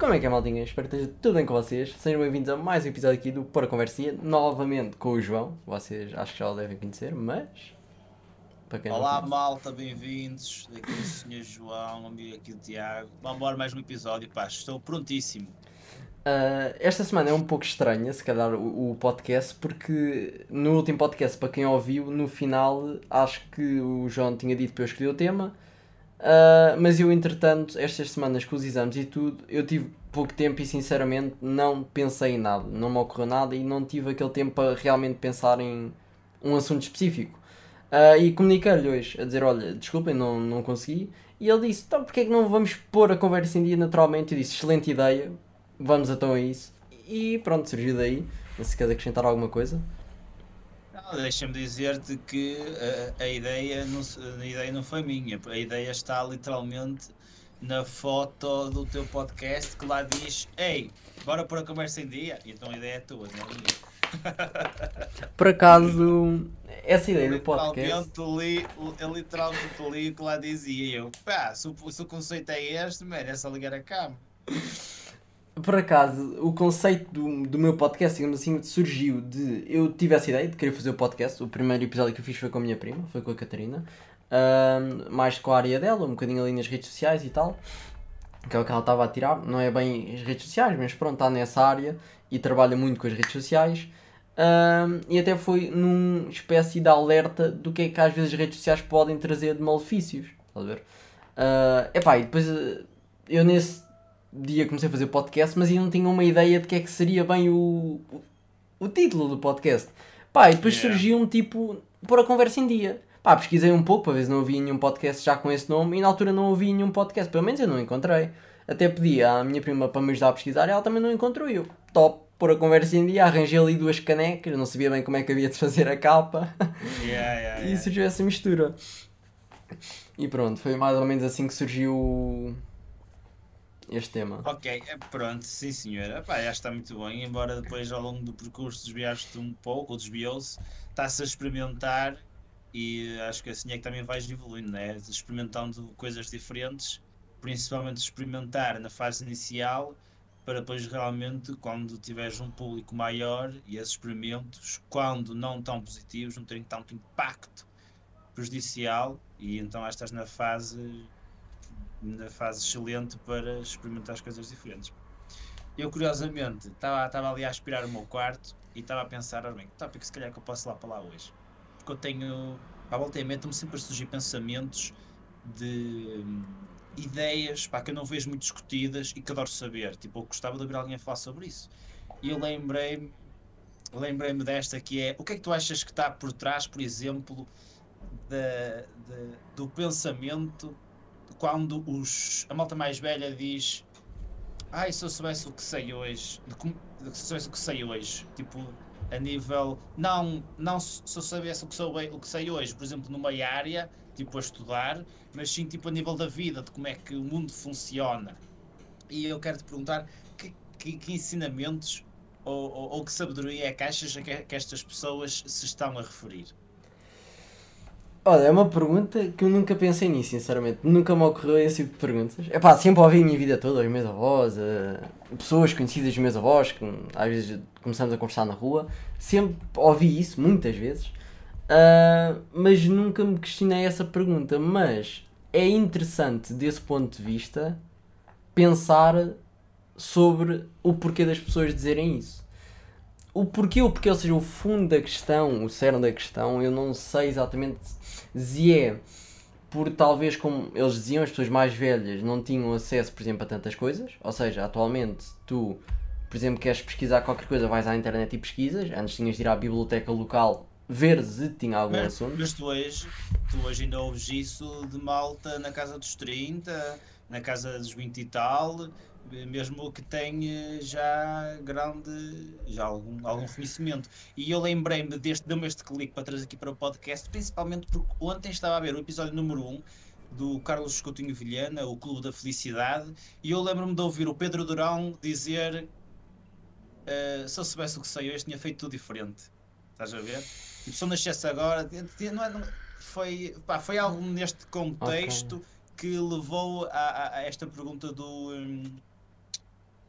Como é que é, maldinha? Espero que esteja tudo bem com vocês. Sejam bem-vindos a mais um episódio aqui do Para Conversinha, novamente com o João. Vocês acho que já o devem conhecer, mas. Olá, malta, bem-vindos. Daqui o Sr. João, amigo aqui do Tiago. Vamos embora mais um episódio, pá, estou prontíssimo. Uh, esta semana é um pouco estranha, se calhar, o, o, podcast, porque no último podcast, para quem ouviu, no final, acho que o João tinha dito para eu escolher o tema Uh, mas eu, entretanto, estas semanas com os exames e tudo, eu tive pouco tempo e sinceramente não pensei em nada, não me ocorreu nada e não tive aquele tempo para realmente pensar em um assunto específico. Uh, e comuniquei-lhe hoje a dizer: Olha, desculpem, não, não consegui. E ele disse: Então, porque é que não vamos pôr a conversa em dia naturalmente? Eu disse: Excelente ideia, vamos então a isso. E pronto, surgiu daí. Se queres acrescentar alguma coisa. Deixa-me dizer-te que a, a, ideia não, a ideia não foi minha, a ideia está literalmente na foto do teu podcast que lá diz: Ei, bora pôr a conversa em dia. E então a ideia é tua, não é minha. Por acaso, essa ideia do podcast. Li, eu literalmente li o que lá dizia. Eu, pá, se o, se o conceito é este, merece ligar a cama. Por acaso, o conceito do, do meu podcast, digamos assim, surgiu de. Eu tive essa ideia de querer fazer o podcast. O primeiro episódio que eu fiz foi com a minha prima, foi com a Catarina. Mais com a área dela, um bocadinho ali nas redes sociais e tal. Que é o que ela estava a tirar. Não é bem as redes sociais, mas pronto, está nessa área e trabalha muito com as redes sociais. E até foi numa espécie de alerta do que é que às vezes as redes sociais podem trazer de malefícios. Estás a ver? Uh, epá, e depois eu nesse dia comecei a fazer podcast, mas ainda não tinha uma ideia de que é que seria bem o, o, o título do podcast. Pá, e depois yeah. surgiu um tipo, pôr a conversa em dia. Pá, pesquisei um pouco para ver se não havia nenhum podcast já com esse nome e na altura não havia nenhum podcast, pelo menos eu não encontrei. Até pedi à minha prima para me ajudar a pesquisar e ela também não encontrou eu. Top, pôr a conversa em dia, arranjei ali duas canecas, não sabia bem como é que havia de fazer a capa. Yeah, yeah, e surgiu essa mistura. E pronto, foi mais ou menos assim que surgiu este tema. Ok, é, pronto, sim senhora. Epá, já está muito bem, embora depois ao longo do percurso desviaste um pouco, ou desviou-se, está-se a experimentar e acho que assim é que também vais evoluindo, né? experimentando coisas diferentes, principalmente experimentar na fase inicial para depois realmente quando tiveres um público maior e esses experimentos, quando não tão positivos, não terem tanto impacto prejudicial e então estás na fase na fase excelente para experimentar as coisas diferentes. Eu, curiosamente, estava ali a aspirar o meu quarto e estava a pensar, ora bem, que tópico se calhar que eu posso lá para lá hoje? Porque eu tenho, à volta e meia, estão-me sempre a surgir pensamentos de hum, ideias pá, que eu não vejo muito discutidas e que adoro saber. Tipo, eu gostava de ouvir alguém a falar sobre isso. E eu lembrei-me lembrei-me desta que é o que é que tu achas que está por trás, por exemplo, do pensamento quando os, a malta mais velha diz ai, se eu soubesse o que sei hoje, se eu soubesse o que sei hoje, tipo, a nível, não, não se eu soubesse o que, sou, o que sei hoje, por exemplo, numa área, tipo, a estudar, mas sim, tipo, a nível da vida, de como é que o mundo funciona. E eu quero te perguntar que, que, que ensinamentos ou, ou, ou, que sabedoria é que achas que, que estas pessoas se estão a referir? Olha, é uma pergunta que eu nunca pensei nisso, sinceramente. Nunca me ocorreu esse tipo de perguntas. É pá, sempre ouvi a minha vida toda, os meus avós, uh, pessoas conhecidas dos meus avós, que às vezes começamos a conversar na rua. Sempre ouvi isso, muitas vezes. Uh, mas nunca me questionei essa pergunta. Mas é interessante, desse ponto de vista, pensar sobre o porquê das pessoas dizerem isso o porquê, o porquê, ou seja, o fundo da questão, o cerne da questão, eu não sei exatamente se é por talvez como eles diziam, as pessoas mais velhas não tinham acesso, por exemplo, a tantas coisas, ou seja, atualmente tu, por exemplo, queres pesquisar qualquer coisa, vais à internet e pesquisas, antes tinhas de ir à biblioteca local ver se tinha algum mas, assunto. Mas tu hoje, tu hoje ainda ouves isso de malta na casa dos 30, na casa dos 20 e tal, mesmo que tenha já grande, já algum, algum conhecimento. E eu lembrei-me deste, deu-me este clique para trazer aqui para o podcast, principalmente porque ontem estava a ver o episódio número 1 do Carlos Coutinho Vilhana, o Clube da Felicidade, e eu lembro-me de ouvir o Pedro Durão dizer uh, se eu soubesse o que sei hoje tinha feito tudo diferente. Estás a ver? Tipo, se eu nascesse agora, não é, não, foi, pá, foi algo neste contexto okay. que levou a, a, a, esta pergunta do... Um,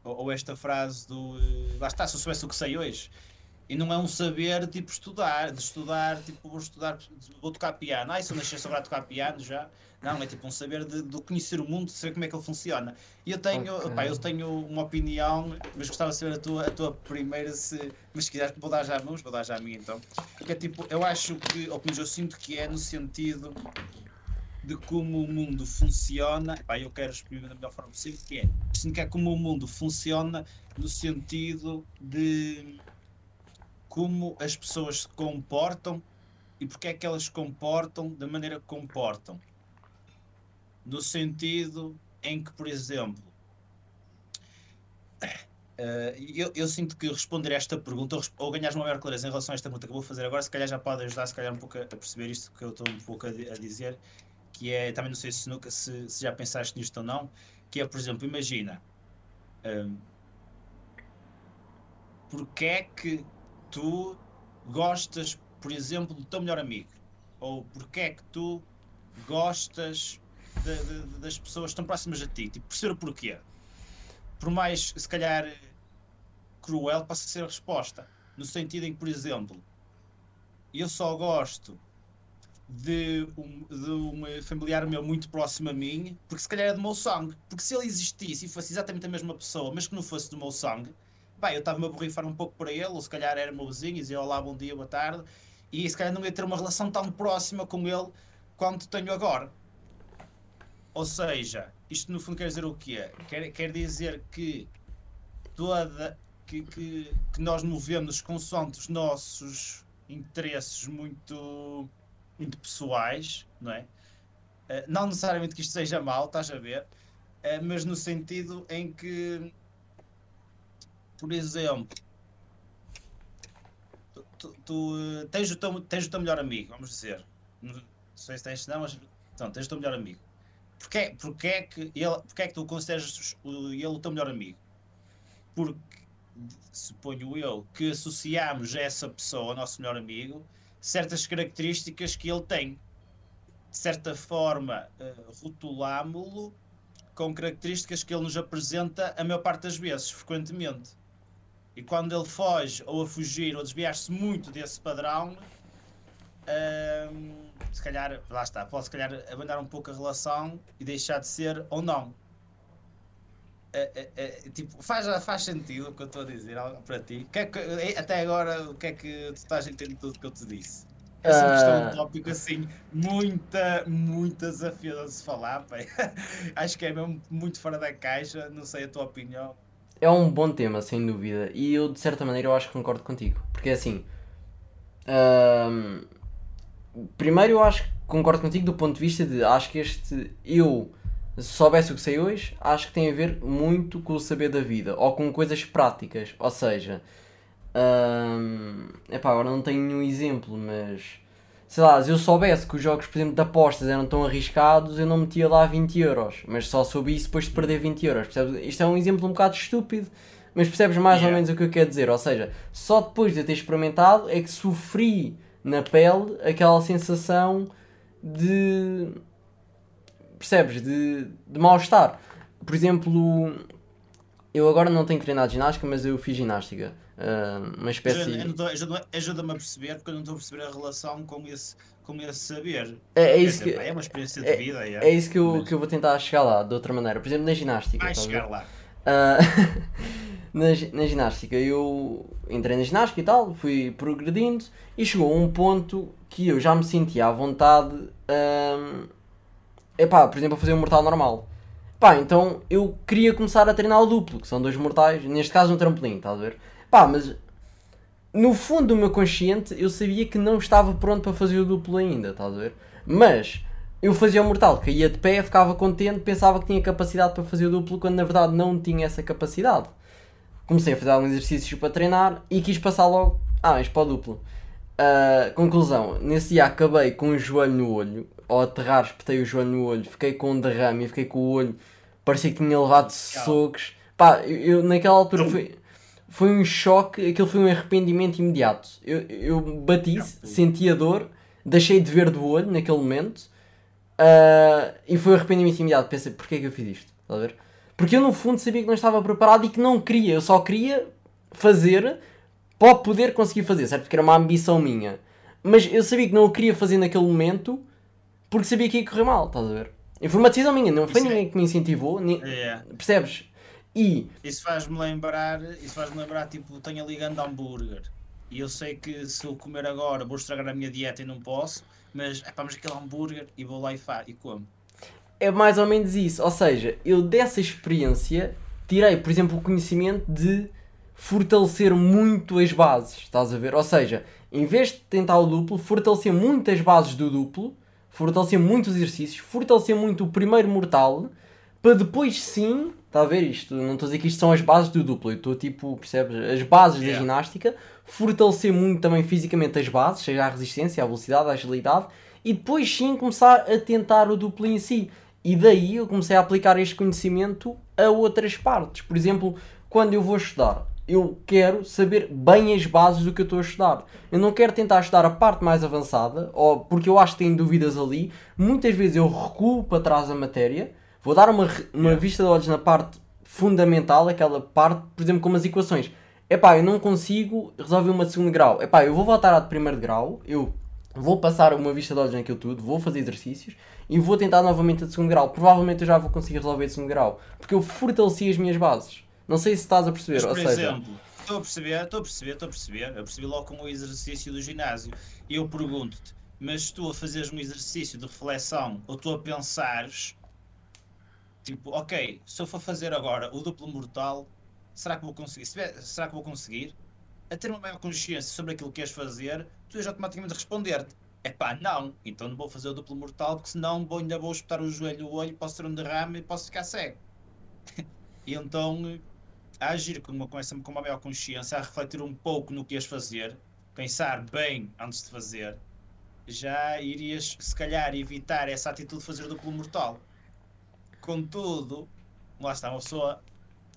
ou, ou esta frase do eh, lá está, se eu soubesse o que sei hoje. E não é um saber tipo estudar, de estudar, tipo vou estudar, vou tocar piano. Ah, se eu nascesse agora a tocar piano já. Não, é tipo um saber de, de conhecer o mundo, de saber como é que ele funciona. E eu tenho, Ok. opá, eu tenho uma opinião, mas gostava de saber a tua, a tua primeira, se, mas se quiseres, vou dar já a mãos, vou dar já a minha então. Que é tipo, eu acho que, ou pelo menos eu sinto que é no sentido de como o mundo funciona. Pá, eu quero exprimir da melhor forma possível, que é, que é como o mundo funciona no sentido de como as pessoas se comportam e porque é que elas se comportam da maneira que comportam. No sentido em que, por exemplo, eh, eu, eu sinto que responder a esta pergunta, ou ou ganhares uma maior clareza em relação a esta pergunta que eu vou fazer agora, se calhar já pode ajudar, se calhar um pouco a, a perceber isto que eu estou um pouco a, a dizer, que é, também não sei se, nunca, se, se já pensaste nisto ou não, que é, por exemplo, imagina, hum, porque é que tu gostas, por exemplo, do teu melhor amigo? Ou porque é que tu gostas de- de- das pessoas estão próximas a ti? Tipo, perceber o porquê. Por mais, se calhar, cruel, possa ser a resposta. No sentido em que, por exemplo, eu só gosto de um, de um familiar meu muito próximo a mim, porque se calhar é do meu sangue. Porque se ele existisse e fosse exatamente a mesma pessoa, mas que não fosse do meu sangue, pá, eu estava-me a borrifar um pouco para ele, ou se calhar era meu vizinho, e dizia olá, bom dia, boa tarde, e se calhar não ia ter uma relação tão próxima com ele quanto tenho agora. Ou seja, isto no fundo quer dizer o quê? Quer, quer dizer que toda que, que, que nós movemos consoante os nossos interesses muito, muito pessoais, não é? Eh, não necessariamente que isto seja mau, estás a ver? Eh, mas no sentido em que, por exemplo, tu, tu- eh, tens, o teu, tens o teu melhor amigo, vamos dizer. Não sei se tens, não, mas então, tens o teu melhor amigo. Porquê, porquê, é que ele, porquê é que tu consideras ele o teu melhor amigo? Porque suponho eu, que associamos a essa pessoa, ao nosso melhor amigo, certas características que ele tem. De certa forma, eh, rotulámo-lo com características que ele nos apresenta a maior parte das vezes, frequentemente. E quando ele foge, ou a fugir, ou desviar-se muito desse padrão, hum, se calhar, lá está, pode se calhar abandonar um pouco a relação e deixar de ser ou não. É, é, é, tipo, faz, faz sentido o que eu estou a dizer para ti? Que é que- eh, até agora, o que é que tu estás a entender tudo o que eu te disse? É sempre é um Ah. tópico assim, muita, muita desafiador de se falar, pá. Acho que é mesmo muito fora da caixa, não sei a tua opinião. É um bom tema, sem dúvida. E eu, de certa maneira, eu acho que concordo contigo. Porque assim. ahm, primeiro, eu acho que concordo contigo do ponto de vista de. Acho que este. Eu, se soubesse o que sei hoje, acho que tem a ver muito com o saber da vida. Ou com coisas práticas. Ou seja. ahm, epá, agora não tenho nenhum exemplo, mas. Sei lá, se eu soubesse que os jogos, por exemplo, de apostas eram tão arriscados, eu não metia lá 20 euros. Mas só soube isso depois de perder 20 euros. Percebes? Isto é um exemplo um bocado estúpido, mas percebes mais ou Yeah. menos o que eu quero dizer. Ou seja, só depois de eu ter experimentado é que sofri na pele aquela sensação de. Percebes? De, de mal-estar. Por exemplo, eu agora não tenho treinado ginástica, mas eu fiz ginástica. Ah, uma espécie. Ajuda- eu não tô- ajuda- Ajuda-me a perceber, porque eu não estou a perceber a relação com esse, com esse saber. É, é isso dizer, que. é uma experiência de é- vida. É isso que eu, Mas que eu vou tentar chegar lá, de outra maneira. Por exemplo, na ginástica. Vai chegar lá. Ah, na, na ginástica, eu entrei na ginástica e tal, fui progredindo e chegou a um ponto que eu já me sentia à vontade, ahm, epá, por exemplo, a fazer um mortal normal. Pá, então eu queria começar a treinar o duplo, que são dois mortais, neste caso um trampolim, estás a ver? Pá, mas no fundo do meu consciente eu sabia que não estava pronto para fazer o duplo ainda, estás a ver? Mas eu fazia o mortal, caía de pé, ficava contente, pensava que tinha capacidade para fazer o duplo, quando na verdade não tinha essa capacidade. Comecei a fazer alguns exercícios para treinar e quis passar logo, ah, mas para o duplo. Ah, conclusão, nesse dia acabei com um joelho no olho, ao aterrar espetei o joelho no olho, fiquei com um derrame e fiquei com o olho, parecia que tinha levado socos. Pá, eu, eu naquela altura foi, foi um choque, aquilo foi um arrependimento imediato. Eu, eu bati, senti a dor, deixei de ver do olho naquele momento ah, e foi um arrependimento imediato. Pensei, porquê é que eu fiz isto? Estás a ver? Porque eu no fundo sabia que não estava preparado e que não queria, eu só queria fazer para poder conseguir fazer, certo? Porque era uma ambição minha. Mas eu sabia que não o queria fazer naquele momento porque sabia que ia correr mal, estás a ver? E foi uma decisão minha, não foi Isso é- ninguém que me incentivou, ni- É. percebes? E Isso faz-me lembrar, isso faz-me lembrar, tipo, tenho ali grande hambúrguer. E eu sei que se eu comer agora vou estragar a minha dieta e não posso, mas é pá, mas aquele hambúrguer e vou lá e, fa e como. é mais ou menos isso. Ou seja, eu dessa experiência tirei, por exemplo, o conhecimento de fortalecer muito as bases, estás a ver? Ou seja, em vez de tentar o duplo, fortalecer muito as bases do duplo, fortalecer muito os exercícios, fortalecer muito o primeiro mortal, para depois sim, está a ver isto? Não estou a dizer que isto são as bases do duplo, eu estou tipo, percebes? As bases da Yeah. ginástica, fortalecer muito também fisicamente as bases, seja a resistência, a velocidade, a agilidade, e depois sim começar a tentar o duplo em si. E daí eu comecei a aplicar este conhecimento a outras partes. Por exemplo, quando eu vou estudar, eu quero saber bem as bases do que eu estou a estudar. Eu não quero tentar estudar a parte mais avançada, ou porque eu acho que tenho dúvidas ali. Muitas vezes eu recuo para trás a matéria, vou dar uma, uma vista de olhos na parte fundamental, aquela parte, por exemplo, como as equações. Epá, eu não consigo resolver uma de segundo grau. Epá, eu vou voltar à de primeiro grau, eu vou passar uma vista de olhos naquilo tudo, vou fazer exercícios e vou tentar novamente a de segundo grau. Provavelmente eu já vou conseguir resolver a de segundo grau, porque eu fortaleci as minhas bases. Não sei se estás a perceber, Mas, ou por seja, exemplo, estou a perceber, estou a perceber, estou a perceber. Eu percebi logo com o exercício do ginásio. E eu pergunto-te, mas tu a fazeres um exercício de reflexão ou tu a pensares, tipo, ok, se eu for fazer agora o duplo mortal, será que vou conseguir? Será que vou conseguir? A ter uma maior consciência sobre aquilo que queres fazer, tu ias automaticamente responder-te. É pá, não, então não vou fazer o duplo mortal porque senão vou, ainda vou espetar o joelho o olho, posso ter um derrame e posso ficar cego. e então a agir com uma, com, essa, com uma maior consciência, a refletir um pouco no que ias fazer, pensar bem antes de fazer, já irias, se calhar, evitar essa atitude de fazer duplo mortal. Contudo, lá está, uma pessoa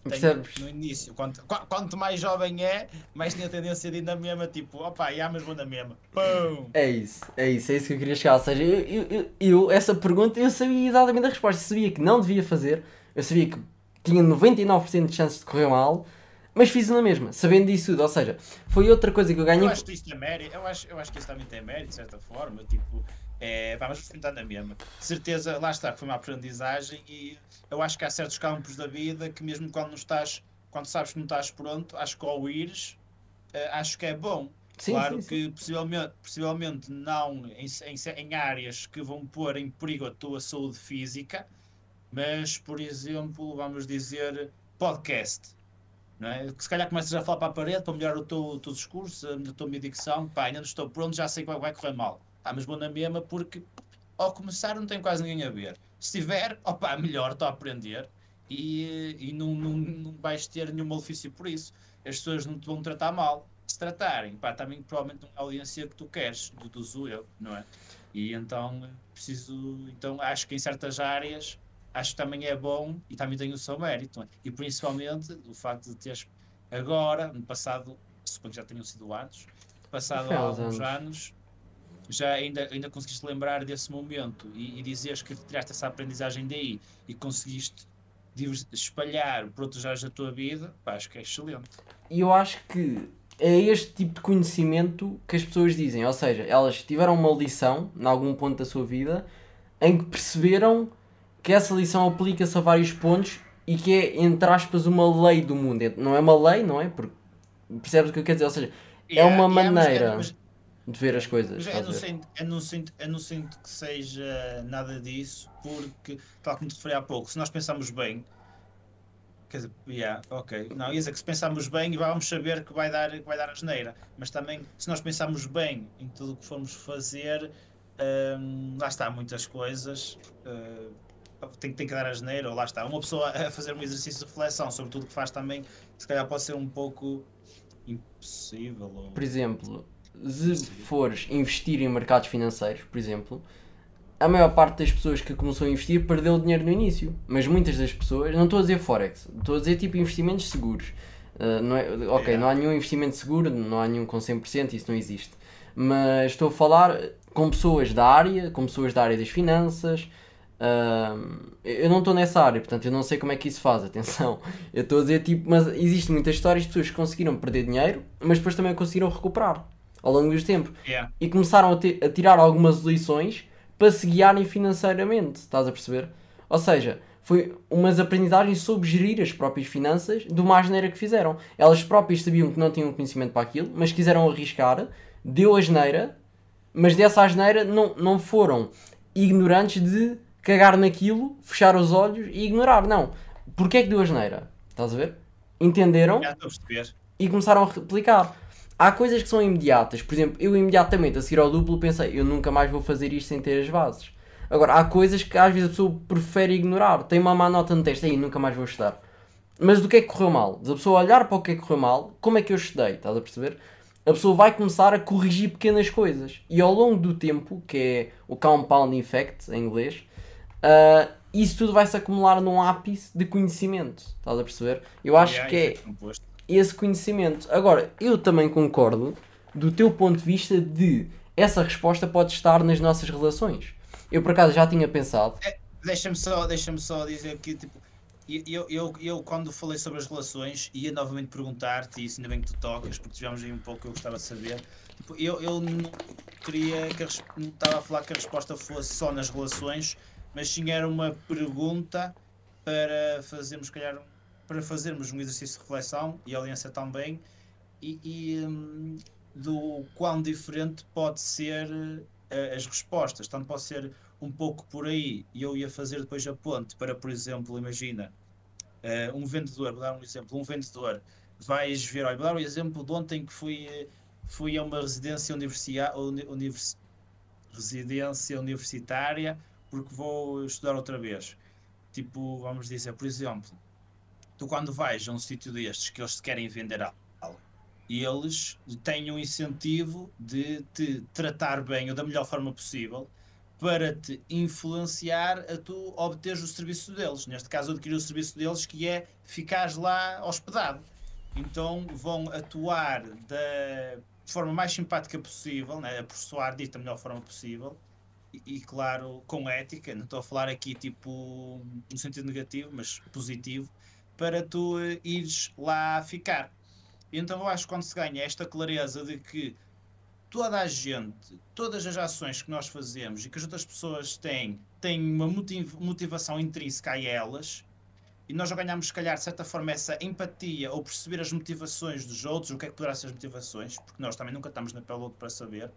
tem, no início, quanto, qua- quanto mais jovem é, mais tem a tendência de ir na mesma, tipo, opa, já, mas vou na mesma. Pum! É isso, é isso, é isso que eu queria chegar. Ou seja, eu, eu, eu- eu- essa pergunta, eu sabia exatamente a resposta. Eu sabia que não devia fazer, eu sabia que tinha 99% de chances de correr mal, mas fiz na mesma, sabendo disso tudo. Ou seja, foi outra coisa que eu ganhei. Eu acho que isto é mérito, eu acho, eu acho que isso também tem mérito, de certa forma, tipo, é, vamos tentar na mesma. De certeza, lá está, foi uma aprendizagem e eu acho que há certos campos da vida que mesmo quando não estás, quando sabes que não estás pronto, acho que ao ires, eh, acho que é bom. Sim, claro sim, sim. que possivelmente, possivelmente não em, em, em áreas que vão pôr em perigo a tua saúde física, mas, por exemplo, vamos dizer, podcast. Não é? Se calhar começas a falar para a parede para melhorar o teu, o teu discurso, a tua minha dicção, pá, ainda não estou pronto, já sei que vai, vai correr mal. Pá, mas vou na mesma porque ao começar não tem quase ninguém a ver. Se tiver, opá, melhor, estou a aprender e, e não, não, não vais ter nenhum malefício por isso. As pessoas não te vão tratar mal. Se tratarem, pá, também provavelmente não é a audiência que tu queres, deduzo eu, não é? E então preciso, então acho que em certas áreas acho que também é bom e também tem o seu mérito. é? E principalmente o facto de teres agora, no passado, suponho que já tenham sido anos, passado há há uns alguns anos. anos, já ainda, ainda conseguiste lembrar desse momento e, e dizeres que tiraste essa aprendizagem daí e conseguiste espalhar por outras áreas da tua vida, pá, acho que é excelente. E eu acho que é este tipo de conhecimento que as pessoas dizem. Ou seja, elas tiveram uma lição, em algum ponto da sua vida, em que perceberam que essa lição aplica-se a vários pontos e que é, entre aspas, uma lei do mundo. Não é uma lei, não é? Porque percebes o que eu quero dizer? Ou seja, É Yeah, uma yeah, mas- maneira. mas- de ver as coisas. Eu a não, sinto, eu, não sinto, eu não sinto que seja nada disso, porque, tal como te referi há pouco, se nós pensarmos bem, quer dizer, yeah, ok, não, ia dizer que se pensarmos bem vamos saber que vai dar, que vai dar asneira, mas também se nós pensarmos bem em tudo o que formos fazer, hum, lá está, muitas coisas. hum, tem, tem que dar asneira, ou lá está. Uma pessoa a fazer um exercício de reflexão sobre tudo o que faz também, se calhar pode ser um pouco impossível. Ou... Por exemplo, se fores investir em mercados financeiros, por exemplo, a maior parte das pessoas que começou a investir perdeu dinheiro no início. Mas muitas das pessoas, não estou a dizer Forex, estou a dizer tipo investimentos seguros. Uh, não é, ok, não há nenhum investimento seguro, não há nenhum com 100%, isso não existe. Mas estou a falar com pessoas da área, com pessoas da área das finanças, Uh, eu não estou nessa área, portanto eu não sei como é que isso faz, atenção. Eu estou a dizer tipo, mas existem muitas histórias de pessoas que conseguiram perder dinheiro, mas depois também conseguiram recuperar ao longo dos tempos. Yeah. E começaram a, a tirar algumas lições para se guiarem financeiramente, estás a perceber? Ou seja, foi umas aprendizagens sobre gerir as próprias finanças de uma asneira que fizeram. Elas próprias sabiam que não tinham conhecimento para aquilo, mas quiseram arriscar, deu asneira, mas dessa asneira não, não foram ignorantes de cagar naquilo, fechar os olhos e ignorar. Não. Porquê é que deu asneira? Estás a ver? Entenderam? Já estou a perceber. e começaram a replicar. Há coisas que são imediatas. Por exemplo, eu imediatamente a seguir ao duplo pensei, eu nunca mais vou fazer isto sem ter as bases. Agora, há coisas que às vezes a pessoa prefere ignorar. Tem uma má nota no teste, aí nunca mais vou estudar. Mas do que é que correu mal? Da pessoa olhar para o que é que correu mal, como é que eu estudei? Estás a perceber? A pessoa vai começar a corrigir pequenas coisas. E ao longo do tempo, que é o compound effect em inglês, ah, isso tudo vai se acumular num ápice de conhecimento. Estás a perceber? Eu acho Yeah, que é composto. esse conhecimento. Agora, eu também concordo do teu ponto de vista de essa resposta pode estar nas nossas relações. Eu por acaso já tinha pensado, Deixa-me só, deixa só dizer que tipo, eu, eu, eu quando falei sobre as relações ia novamente perguntar-te, e isso ainda bem que tu tocas, porque tivemos aí um pouco que eu gostava de saber. Tipo, eu, eu não queria que a, não estava a falar que a resposta fosse só nas relações, mas sim era uma pergunta para fazermos, calhar, para fazermos um exercício de reflexão e a audiência também, e, e, hum, do quão diferente pode ser eh, as respostas. Tanto pode ser um pouco por aí, e eu ia fazer depois a ponte para, por exemplo, imagina, eh, um vendedor, vou dar um exemplo, um vendedor, vais ver, olha, vou dar um exemplo de ontem que fui, eh, fui a uma residência universia- uni- univers- residência universitária porque vou estudar outra vez. Tipo, vamos dizer, por exemplo, tu quando vais a um sítio destes que eles te querem vender algo, eles têm um incentivo de te tratar bem ou da melhor forma possível para te influenciar a tu obteres o serviço deles. Neste caso, adquirir o serviço deles, que é ficares lá hospedado. Então vão atuar da forma mais simpática possível, né? a persuar disto da melhor forma possível. E, claro, com ética, não estou a falar aqui tipo no sentido negativo, mas positivo, para tu eh, ires lá ficar. Então eu acho que quando se ganha esta clareza de que toda a gente, todas as ações que nós fazemos e que as outras pessoas têm, têm uma motiv- motivação intrínseca a elas, e nós já ganhamos, se calhar, de certa forma, essa empatia ou perceber as motivações dos outros, o que é que poderá ser as motivações, porque nós também nunca estamos na pele outro para saber.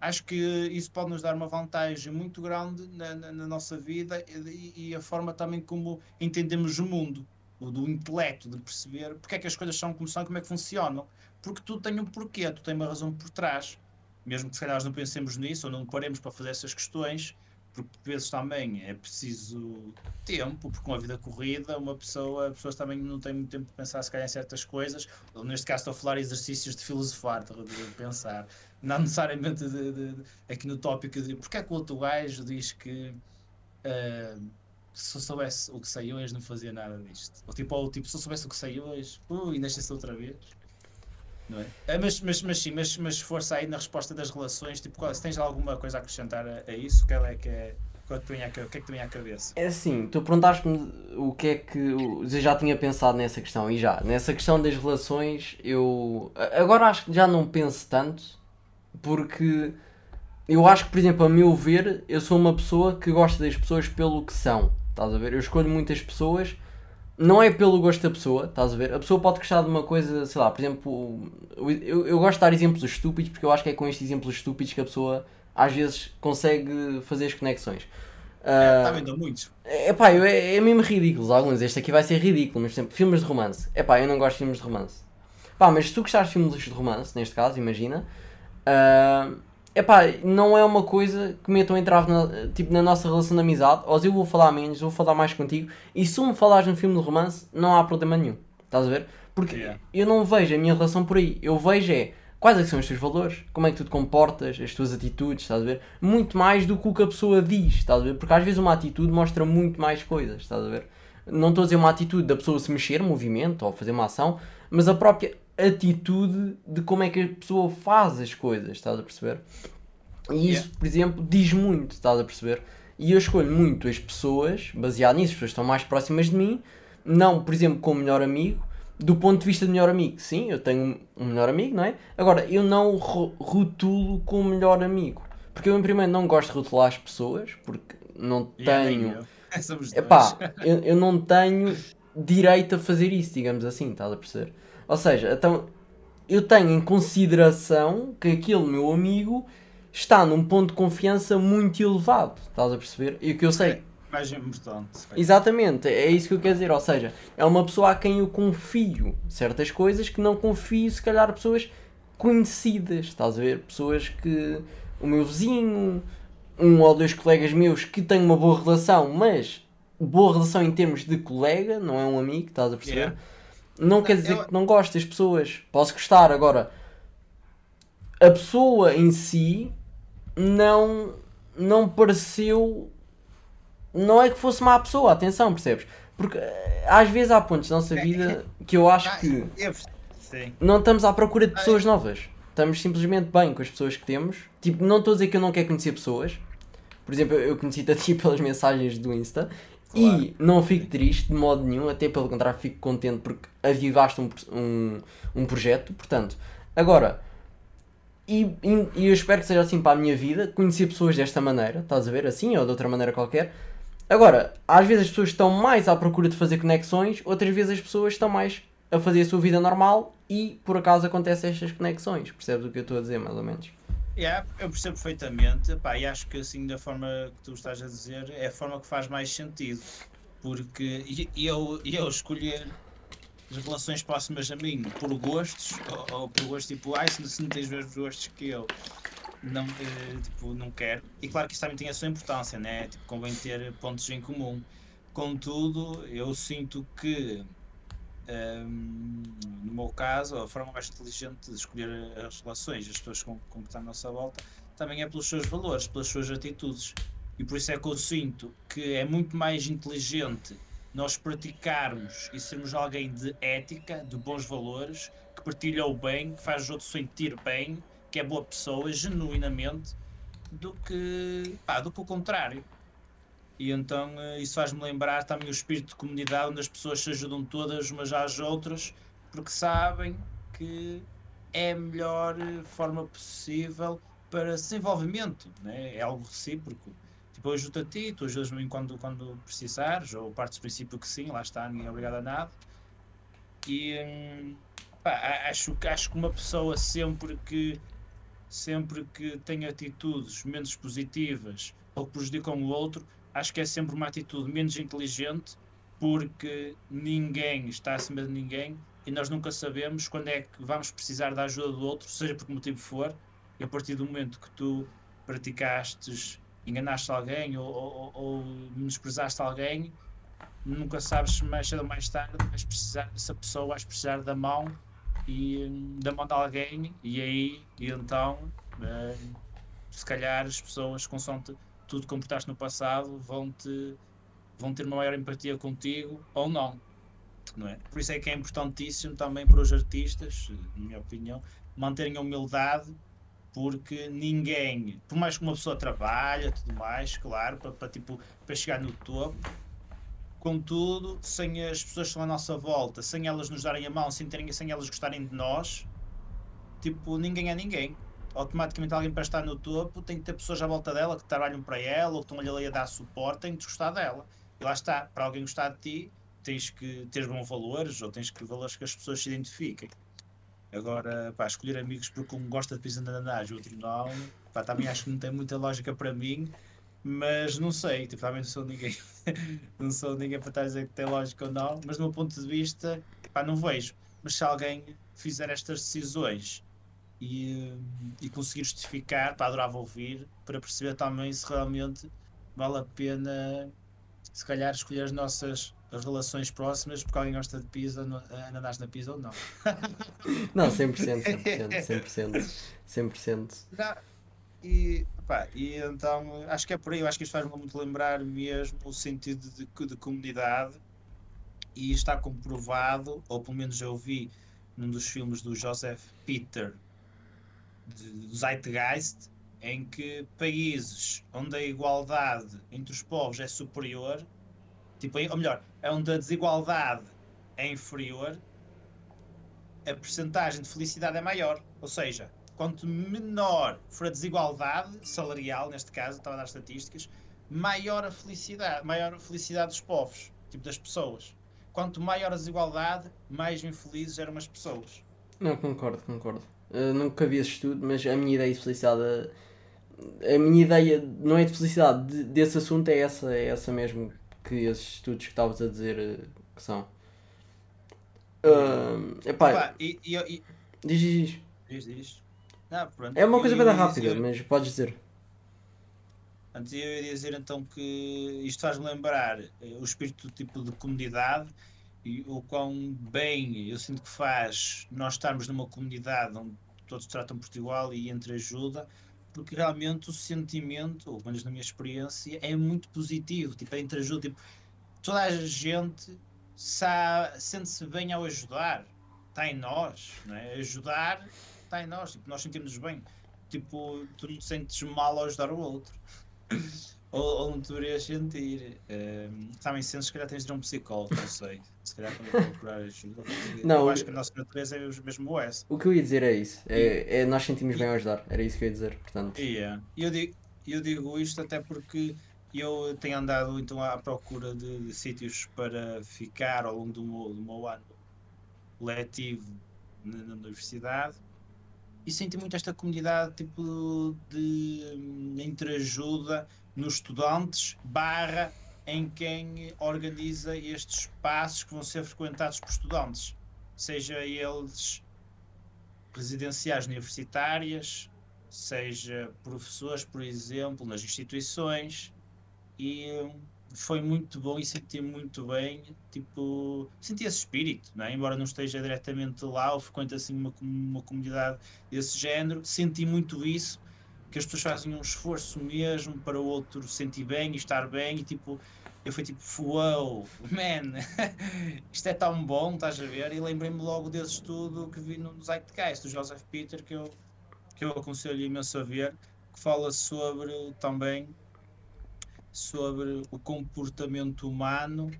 Acho que isso pode nos dar uma vantagem muito grande na, na- na nossa vida e, e a forma também como entendemos o mundo, o do intelecto, de perceber porque é que as coisas são como são como é que funcionam. Porque tu tens um porquê, tu tens uma razão por trás. Mesmo que se calhar nós não pensemos nisso ou não paremos para fazer essas questões, porque por vezes também é preciso tempo, porque com a vida corrida uma pessoa, as pessoas também não têm muito tempo para pensar se calhar em certas coisas. Neste caso estou a falar exercícios de filosofar, de, de pensar. Não necessariamente de, de- de- aqui no tópico de porque é que o outro gajo diz que ah, se eu soubesse o que sei hoje não fazia nada disto. Ou tipo, ou, tipo se eu soubesse o que sei hoje, ui, nascesse outra vez. Não é? Ah, mas, mas, mas sim, mas, mas força aí na resposta das relações, tipo, qual- se tens alguma coisa a acrescentar a, a isso, é que é, é o que é que te vem à cabeça? é assim, tu perguntaste-me o que é que. Eu já tinha pensado nessa questão, e já, nessa questão das relações, eu. Agora acho que já não penso tanto, porque eu acho que, por exemplo, a meu ver, eu sou uma pessoa que gosta das pessoas pelo que são, estás a ver? Eu escolho muitas pessoas, não é pelo gosto da pessoa, estás a ver? A pessoa pode gostar de uma coisa, sei lá, por exemplo, eu, eu gosto de dar exemplos estúpidos, porque eu acho que é com estes exemplos estúpidos que a pessoa às vezes consegue fazer as conexões. Ah, Está vendo muitos? é pá, é, é mesmo ridículo. Alguns, este aqui vai ser ridículo, mas exemplo, filmes de romance. É pá, eu não gosto de filmes de romance. Pá, mas se tu gostares de filmes de romance, neste caso, imagina. É pá, não é uma coisa que metam entrave na, tipo, na nossa relação de amizade. Ou eu vou falar menos, vou falar mais contigo. E se me falares num filme de romance, não há problema nenhum. Estás a ver? Porque Yeah. eu não vejo a minha relação por aí. Eu vejo é quais é são os teus valores, como é que tu te comportas, as tuas atitudes, estás a ver? Muito mais do que o que a pessoa diz, estás a ver? Porque às vezes uma atitude mostra muito mais coisas, estás a ver? Não estou a dizer uma atitude da pessoa se mexer, movimento ou fazer uma ação, mas a própria atitude de como é que a pessoa faz as coisas, estás a perceber? E isso, Yeah. por exemplo, diz muito, estás a perceber? E eu escolho muito as pessoas, baseado nisso, as pessoas estão mais próximas de mim, não, por exemplo, como melhor amigo, do ponto de vista de melhor amigo. Sim, eu tenho um melhor amigo, não é? Agora, eu não rotulo como melhor amigo. Porque eu, em primeiro, não gosto de rotular as pessoas, porque não tenho. Epá, eu, eu não tenho direito a fazer isso, digamos assim, estás a perceber? Ou seja, então eu tenho em consideração que aquele meu amigo está num ponto de confiança muito elevado, estás a perceber? E o que eu sei. Mais importante. Exatamente, é isso que eu quero dizer. Ou seja, é uma pessoa a quem eu confio certas coisas que não confio, se calhar, pessoas conhecidas, estás a ver? Pessoas que. O meu vizinho, um ou dois colegas meus que têm uma boa relação, mas boa relação em termos de colega, não é um amigo, estás a perceber? Yeah. Não quer dizer eu... que não gosto das pessoas. Posso gostar, agora a pessoa em si não, não pareceu. Não é que fosse má pessoa, atenção, percebes? Porque eh, às vezes há pontos na nossa vida que eu acho que não estamos à procura de pessoas novas. Estamos simplesmente bem com as pessoas que temos. Tipo, não estou a dizer que eu não quero conhecer pessoas. Por exemplo, eu conheci-te a ti pelas mensagens do Insta E não fico triste de modo nenhum, até pelo contrário, fico contente porque avivaste um, um, um projeto. Portanto, agora, e, e, e, eu espero que seja assim para a minha vida, conhecer pessoas desta maneira, estás a ver, assim ou de outra maneira qualquer. Agora, às vezes as pessoas estão mais à procura de fazer conexões, outras vezes as pessoas estão mais a fazer a sua vida normal e por acaso acontecem estas conexões. Percebes o que eu estou a dizer, mais ou menos? Yeah, eu percebo perfeitamente. Pá, e acho que assim da forma que tu estás a dizer é a forma que faz mais sentido. Porque eu, eu escolher as relações próximas a mim por gostos ou, ou por gostos tipo, ai, se, se não tens os gostos que eu não, eh, tipo, não quero. E claro que isso também tem a sua importância né? tipo, convém ter pontos em comum. Contudo eu sinto que no meu caso, a forma mais inteligente de escolher as relações, as pessoas com, que estão à nossa volta, também é pelos seus valores, pelas suas atitudes. E por isso é que eu sinto que é muito mais inteligente nós praticarmos e sermos alguém de ética, de bons valores, que partilha o bem, que faz os outros sentir bem, que é boa pessoa, genuinamente, do que, pá, do que o contrário. E então eh, isso faz-me lembrar também o espírito de comunidade onde as pessoas se ajudam todas umas às outras porque sabem que é a melhor eh, forma possível para desenvolvimento, né? é algo recíproco. Tipo, eu ajudo a ti, tu ajudas-me quando, quando precisares, ou partes do princípio que sim, lá está, ninguém é obrigado a nada. E hum, pá, acho, acho que uma pessoa sempre que sempre que tem atitudes menos positivas ou que prejudicam o outro, acho que é sempre uma atitude menos inteligente porque ninguém está acima de ninguém e nós nunca sabemos quando é que vamos precisar da ajuda do outro, seja por que motivo for, e a partir do momento que tu praticaste, enganaste alguém ou, ou, ou menosprezaste alguém, nunca sabes se mais cedo ou mais tarde vais precisar dessa pessoa, vais precisar da mão e da mão de alguém, e aí e então eh, se calhar as pessoas consoante tu te comportaste no passado vão te vão ter uma maior empatia contigo ou não não é? Por isso é que é importantíssimo também para os artistas na minha opinião manterem a humildade porque ninguém por mais que uma pessoa trabalhe tudo mais claro para, para tipo para chegar no topo contudo sem as pessoas que estão à nossa volta sem elas nos darem a mão sem terem sem elas gostarem de nós tipo ninguém é ninguém automaticamente alguém para estar no topo tem que ter pessoas à volta dela que trabalham para ela ou que estão ali a dar suporte, tem que gostar dela. E lá está, para alguém gostar de ti, tens que ter bons valores ou tens que valores que as pessoas se identifiquem. Agora, pá, escolher amigos porque um gosta de pisa de ananás e outro não, pá, também acho que não tem muita lógica para mim, mas não sei, tipo, também não sou ninguém, não sou ninguém para estar a dizer que tem lógica ou não, mas do meu ponto de vista, pá, não vejo. Mas se alguém fizer estas decisões e, e conseguir justificar, para adorava ouvir, para perceber também se realmente vale a pena, se calhar, escolher as nossas as relações próximas porque alguém gosta de pizza, ananás na pizza ou não. Não, 100%, 100%, 100%. 100%. Não, e, pá, e então acho que é por aí, eu acho que isto faz-me muito lembrar mesmo o sentido de, de comunidade e está comprovado, ou pelo menos eu vi num dos filmes do Joseph Peter, de, do Zeitgeist, em que países onde a igualdade entre os povos é superior, tipo, ou melhor, onde a desigualdade é inferior, a percentagem de felicidade é maior. Ou seja, quanto menor for a desigualdade salarial, neste caso, estava a dar estatísticas, maior a felicidade, maior a felicidade dos povos, tipo das pessoas. Quanto maior a desigualdade, mais infelizes eram as pessoas. Não, concordo, concordo. Uh, nunca vi esse estudo, mas a minha ideia de felicidade. A minha ideia não é de felicidade de, desse assunto, é essa, é essa mesmo que esses estudos que estavas a dizer uh, que são. Uh, epá, Epá, e, e, e... Diz, diz, diz. Diz, pronto. É uma coisa bem rápida, dizer- mas podes dizer. Antes eu ia dizer então que isto faz-me lembrar eh, o espírito tipo de comunidade e o quão bem eu sinto que faz nós estarmos numa comunidade onde todos tratam por igual e entre ajuda, porque realmente o sentimento, ou pelo menos na minha experiência, é muito positivo, tipo, é entre ajuda, tipo, toda a gente sente-se bem ao ajudar, está em nós, não é? Ajudar está em nós, tipo, nós sentimos bem, tipo, tu não te sentes mal ao ajudar o outro. Ou, ou não te deverias sentir. Um, também sentes, se calhar tens de ir a um psicólogo, não sei. Se calhar quando eu procurar ajuda. Não, eu acho que a nossa natureza é mesmo essa. O que eu ia dizer é isso. É, é nós sentimos bem ao ajudar. Era isso que eu ia dizer, portanto. E é. eu, digo, eu digo isto até porque eu tenho andado então à procura de, de sítios para ficar ao longo do meu, do meu ano letivo na, na universidade e senti muito esta comunidade tipo de hum, entreajuda nos estudantes barra em quem organiza estes espaços que vão ser frequentados por estudantes, seja eles residenciais universitárias, seja professores, por exemplo, nas instituições, e foi muito bom e senti muito bem, tipo, senti esse espírito, não é? embora não esteja diretamente lá ou frequente assim uma, uma comunidade desse género, senti muito isso, que as pessoas fazem um esforço mesmo para o outro sentir bem e estar bem, e tipo, eu fui tipo, wow, man, isto é tão bom, estás a ver? E lembrei-me logo desse estudo que vi no Zeitgeist, do Joseph Peter, que eu, que eu aconselho imenso a ver, que fala sobre também sobre o comportamento humano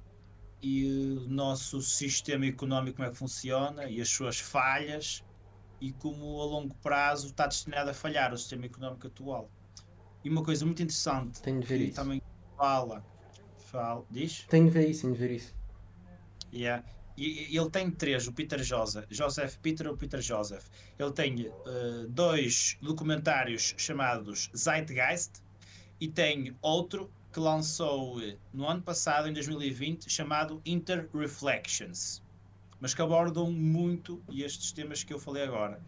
e o nosso sistema económico como é que funciona e as suas falhas e como a longo prazo está destinado a falhar o sistema económico atual. E uma coisa muito interessante Tenho de ver que isso. também fala, fala diz? Tenho de ver isso, tenho de ver isso. Yeah. E, e ele tem três, o Peter Joseph, Joseph Peter ou Peter Joseph. Ele tem eh, dois documentários chamados Zeitgeist e tem outro que lançou eh, no ano passado, em 2020, chamado Inter Reflections, mas que abordam muito estes temas que eu falei agora.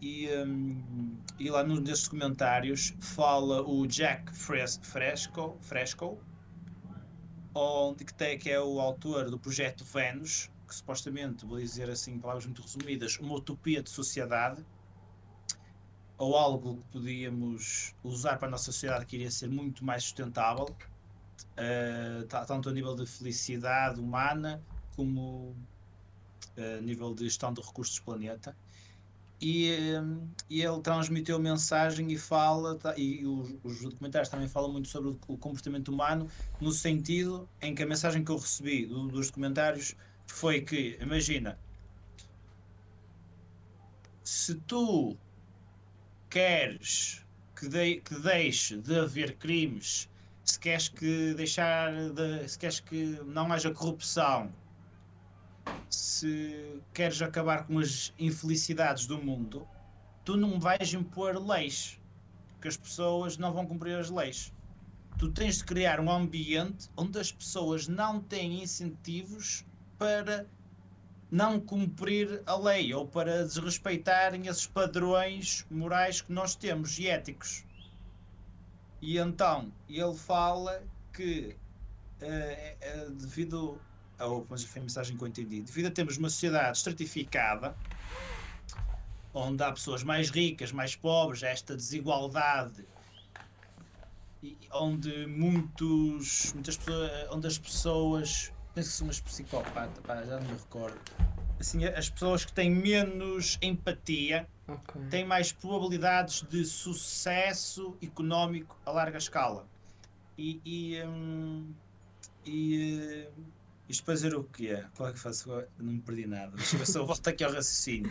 E, hum, e lá num desses documentários fala o Jack Fres Fresco, Fresco onde que, é o autor do projeto Vênus, que supostamente, vou dizer assim, palavras muito resumidas, uma utopia de sociedade, ou algo que podíamos usar para a nossa sociedade que iria ser muito mais sustentável, ta- tanto a nível de felicidade humana como a nível de gestão de recursos do planeta. E, eh, e ele transmitiu mensagem e fala, tá- e os, os documentários também falam muito sobre o comportamento humano, no sentido em que a mensagem que eu recebi do- dos documentários foi que, imagina, se tu queres que, de- que deixe de haver crimes, se queres que deixar de, se queres que não haja corrupção, se queres acabar com as infelicidades do mundo, tu não vais impor leis, porque as pessoas não vão cumprir as leis. Tu tens de criar um ambiente onde as pessoas não têm incentivos para não cumprir a lei ou para desrespeitarem esses padrões morais que nós temos e éticos. E então ele fala que eh, eh, devido ou mas foi a mensagem que eu entendi, devido a termos uma sociedade estratificada onde há pessoas mais ricas, mais pobres, esta desigualdade e onde muitos muitas pessoas onde as pessoas penso que são umas psicopatas, pá, já não me recordo assim, as pessoas que têm menos empatia Ok. tem mais probabilidades de sucesso económico a larga escala. E, e, hum, e eh, isto para dizer o quê? Qual é que faço? agora? Não me perdi nada. Deixa eu ver se eu volto aqui ao raciocínio.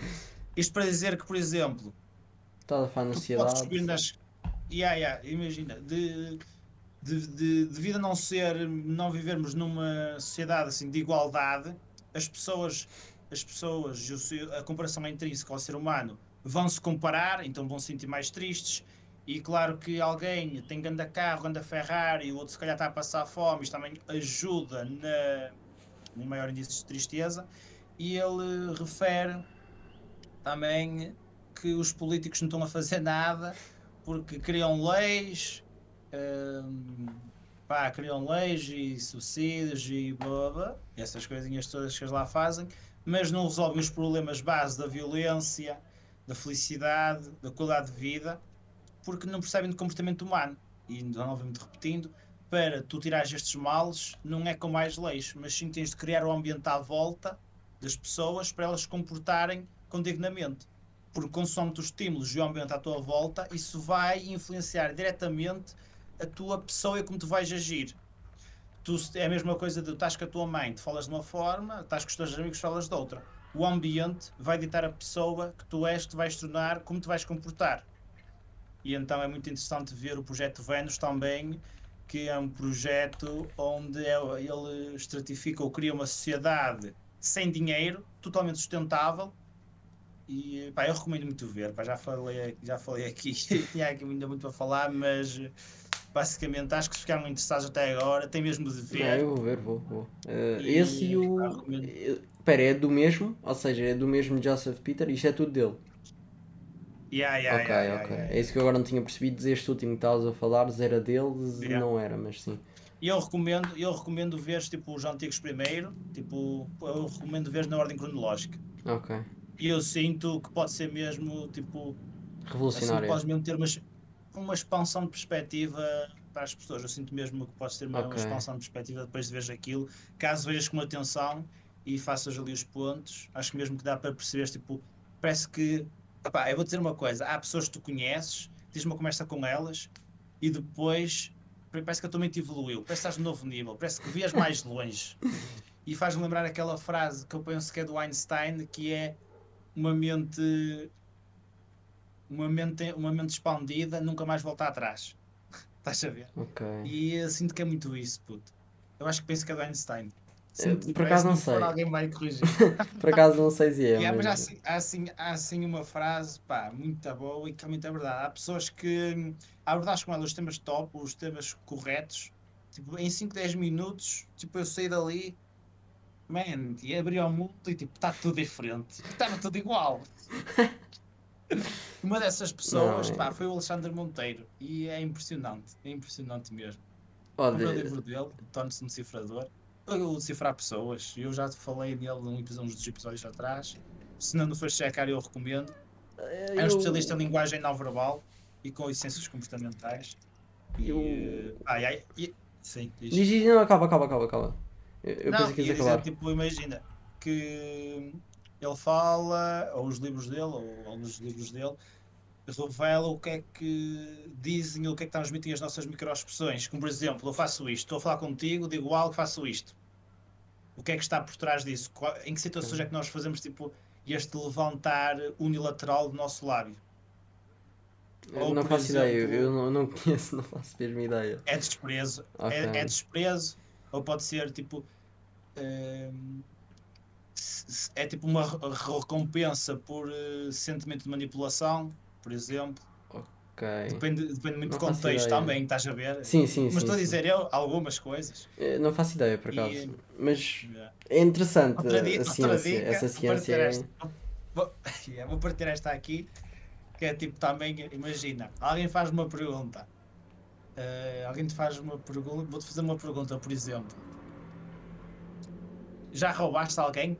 Isto para dizer que, por exemplo, Estás a falar tu podes subir nas. Yeah, yeah, imagina, de, de, de, devido a não ser, não vivermos numa sociedade assim de igualdade, as pessoas, as pessoas, a comparação é intrínseca ao ser humano, vão se comparar, então vão se sentir mais tristes. E claro que alguém tem ganda carro, ganda Ferrari, o outro se calhar está a passar fome, isto também ajuda na, no maior índice de tristeza. E ele refere também que os políticos não estão a fazer nada porque criam leis, hum, pá, criam leis e subsídios e blá, essas coisinhas todas que eles lá fazem, mas não resolvem os problemas base da violência, da felicidade, da qualidade de vida, porque não percebem do comportamento humano. E novamente repetindo, para tu tirares estes males, não é com mais leis, mas sim tens de criar o ambiente à volta das pessoas para elas se comportarem com dignamente. Porque consoante os estímulos e o ambiente à tua volta, isso vai influenciar diretamente a tua pessoa e como tu vais agir. Tu, é a mesma coisa de estás com a tua mãe, tu falas de uma forma, estás com os teus amigos, falas de outra. O ambiente vai ditar a pessoa que tu és, que te vais tornar, como te vais comportar. E então é muito interessante ver o projeto Vênus também, que é um projeto onde é- ele estratifica ou cria uma sociedade sem dinheiro, totalmente sustentável. E pá, eu recomendo muito ver. Pá, já, falei, já falei aqui, tinha aqui ainda muito para falar, mas basicamente acho que se ficaram interessados até agora, tem mesmo de ver. eu vou ver, vou. vou. Eh, E, esse e o. pá, recomendo. eh, Espera, é do mesmo? Ou seja, é do mesmo Joseph Peter? Isto é tudo dele. Yeah, yeah, ok, yeah, ok. É isso que eu agora não tinha percebido. Este último que estavas a falar era deles, não era, mas sim. E eu recomendo, eu recomendo ver tipo, os antigos primeiro, tipo, eu recomendo ver na ordem cronológica. Ok. E eu sinto que pode ser mesmo, tipo, assim, Revolucionário. podes mesmo ter uma, uma expansão de perspectiva para as pessoas. Eu sinto mesmo que podes ter uma, uma Ok. expansão de perspectiva depois de veres aquilo. Caso vejas com atenção e faças ali os pontos, acho mesmo que dá para perceber, tipo, parece que. Epá, eu vou dizer uma coisa: há pessoas que tu conheces, tens uma conversa com elas e depois parece que a tua mente evoluiu, parece que estás no novo nível, parece que vias mais longe. E faz-me lembrar aquela frase que eu penso que é do Einstein, que é uma mente uma mente, uma mente expandida nunca mais volta atrás. Estás a ver? Ok. E sinto que é muito isso, puto. Eu acho que penso que é do Einstein. Sinto, por acaso não sei. Alguém vai corrigir. Por acaso não sei se é, Yeah, mas há assim, há, assim, há assim uma frase pá, muito boa e que é muito verdade. Há pessoas que hum, abordaste com elas os temas top, os temas corretos, tipo, em 5, 10 minutos, tipo, eu saí dali, man, e abri ao mundo e tipo, está tudo diferente. Estava tudo igual. Uma dessas pessoas Não, é- pá, foi o Alexandre Monteiro e é impressionante, é impressionante mesmo. O meu livro dele, Torne-se um Decifrador, eu decifrar pessoas, eu já te falei nele num episódio, uns dos episódios atrás. Se não foste checar, eu recomendo. É um eu- especialista em linguagem não verbal e com licenças comportamentais. E, Eu- eh, ai, ai, e- sim, diz. Não, acaba, acaba, acaba, acaba. Eu, eu não, pensei que ia dizer, tipo, imagina que ele fala, ou os livros dele, ou alguns livros dele, revela o que é que dizem, o que é que transmitem as nossas microexpressões. Como por exemplo, eu faço isto, estou a falar contigo, digo algo, faço isto. O que é que está por trás disso? Em que situações é que nós fazemos tipo este levantar unilateral do nosso lábio? Eu ou, não faço ideia, eu, exemplo- eu não, não conheço, não faço mesmo ideia. É desprezo. Ok. É, é desprezo, ou pode ser tipo. hum, é tipo uma re- recompensa por eh, sentimento de manipulação, por exemplo. Ok. Depende, depende muito do contexto ideia. também, estás a ver? Sim, sim, Mas sim. estou a dizer eu algumas coisas. Eh, Não faço ideia, por E- acaso. Mas é interessante Outra a, di- a outra ciência. dica, Essa vou ciência partilhar é. esta- vou, vou partilhar esta aqui, que é tipo também, imagina, alguém faz uma pergunta. eh, alguém te faz uma pergunta, vou-te fazer uma pergunta, por exemplo. Já roubaste alguém?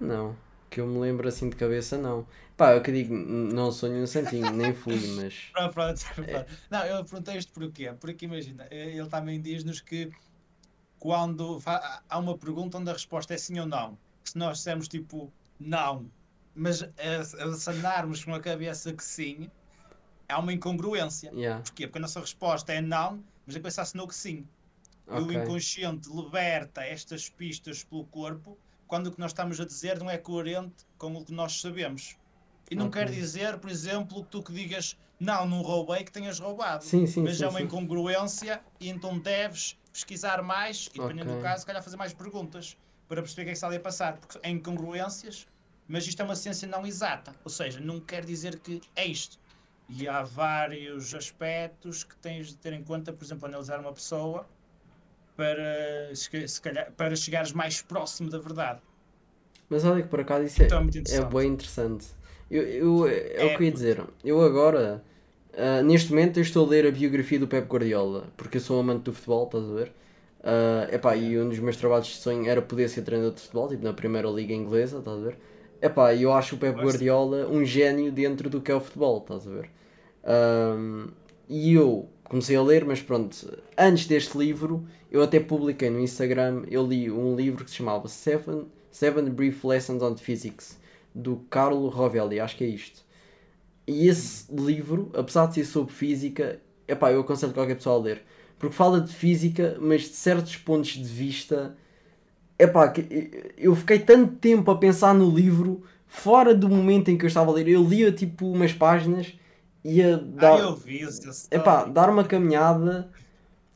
Não. Que eu me lembro assim de cabeça, não. Pá, eu que digo, não sou nenhum santinho, nem fui, mas. Pronto, pronto, pronto. Não, eu perguntei isto porquê? Porque imagina, eh, ele também diz-nos que quando há uma pergunta onde a resposta é sim ou não, se nós dissermos tipo não, mas a, se andarmos com a cabeça que sim, há uma incongruência. Yeah. Porquê? Porque a nossa resposta é não, mas a cabeça assinou que sim. E o inconsciente liberta estas pistas pelo corpo quando o que nós estamos a dizer não é coerente com o que nós sabemos. E não Ok. quer dizer, por exemplo, que tu que digas não, não roubei, que tenhas roubado. Sim, sim, mas sim. é uma incongruência e então deves pesquisar mais e, dependendo Ok. do caso, se calhar fazer mais perguntas para perceber o que é que está ali a passar. Porque é incongruências, mas isto é uma ciência não exata. Ou seja, não quer dizer que é isto. E há vários aspectos que tens de ter em conta, por exemplo, analisar uma pessoa para, se calhar, para chegares mais próximo da verdade. Mas olha que por acaso isso é, Então é é bem interessante. Eu, eu, é, o É, que eu ia porque- dizer. Eu agora, ah, neste momento, eu estou a ler a biografia do Pep Guardiola, porque eu sou amante do futebol, estás a ver? Ah, epá, e um dos meus trabalhos de sonho era poder ser treinador de futebol, tipo na primeira liga inglesa, estás a ver? Epá, e eu acho o Pep. Guardiola um gênio dentro do que é o futebol, estás a ver? Ahm, e eu comecei a ler, mas pronto, antes deste livro, eu até publiquei no Instagram, eu li um livro que se chamava Seven, Seven Brief Lessons on Physics, do Carlo Rovelli, acho que é isto. E esse livro, apesar de ser sobre física, epá, eu aconselho qualquer pessoa a ler. Porque fala de física, mas de certos pontos de vista. Epá, eu fiquei tanto tempo a pensar no livro, fora do momento em que eu estava a ler. Eu lia tipo umas páginas, ia dar, Ah, eu vi epá, dar uma caminhada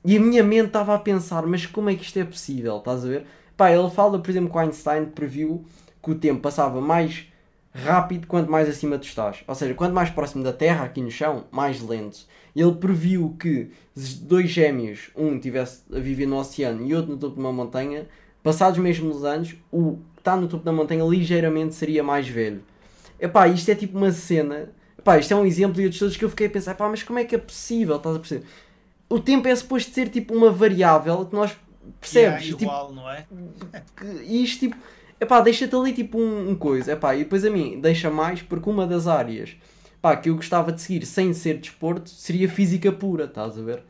e a minha mente estava a pensar, mas como é que isto é possível? Estás a ver? Pá, ele fala, por exemplo, que o Einstein previu que o tempo passava mais rápido quanto mais acima tu estás. Ou seja, quanto mais próximo da Terra, aqui no chão, mais lento. Ele previu que dois gêmeos, um tivesse a viver no oceano e outro no topo de uma montanha, passados os mesmos anos, o que está no topo da montanha ligeiramente seria mais velho. Epá, isto é tipo uma cena. Epá, isto é um exemplo de outros todos que eu fiquei a pensar, epá, mas como é que é possível? Estás a perceber? O tempo é suposto ser tipo uma variável que nós percebes. Yeah, tipo, igual, não é? e isto tipo, epá, deixa-te ali tipo um, um coisa, epá, e depois a mim deixa mais porque uma das áreas pá, que eu gostava de seguir sem ser desporto seria física pura, estás a ver?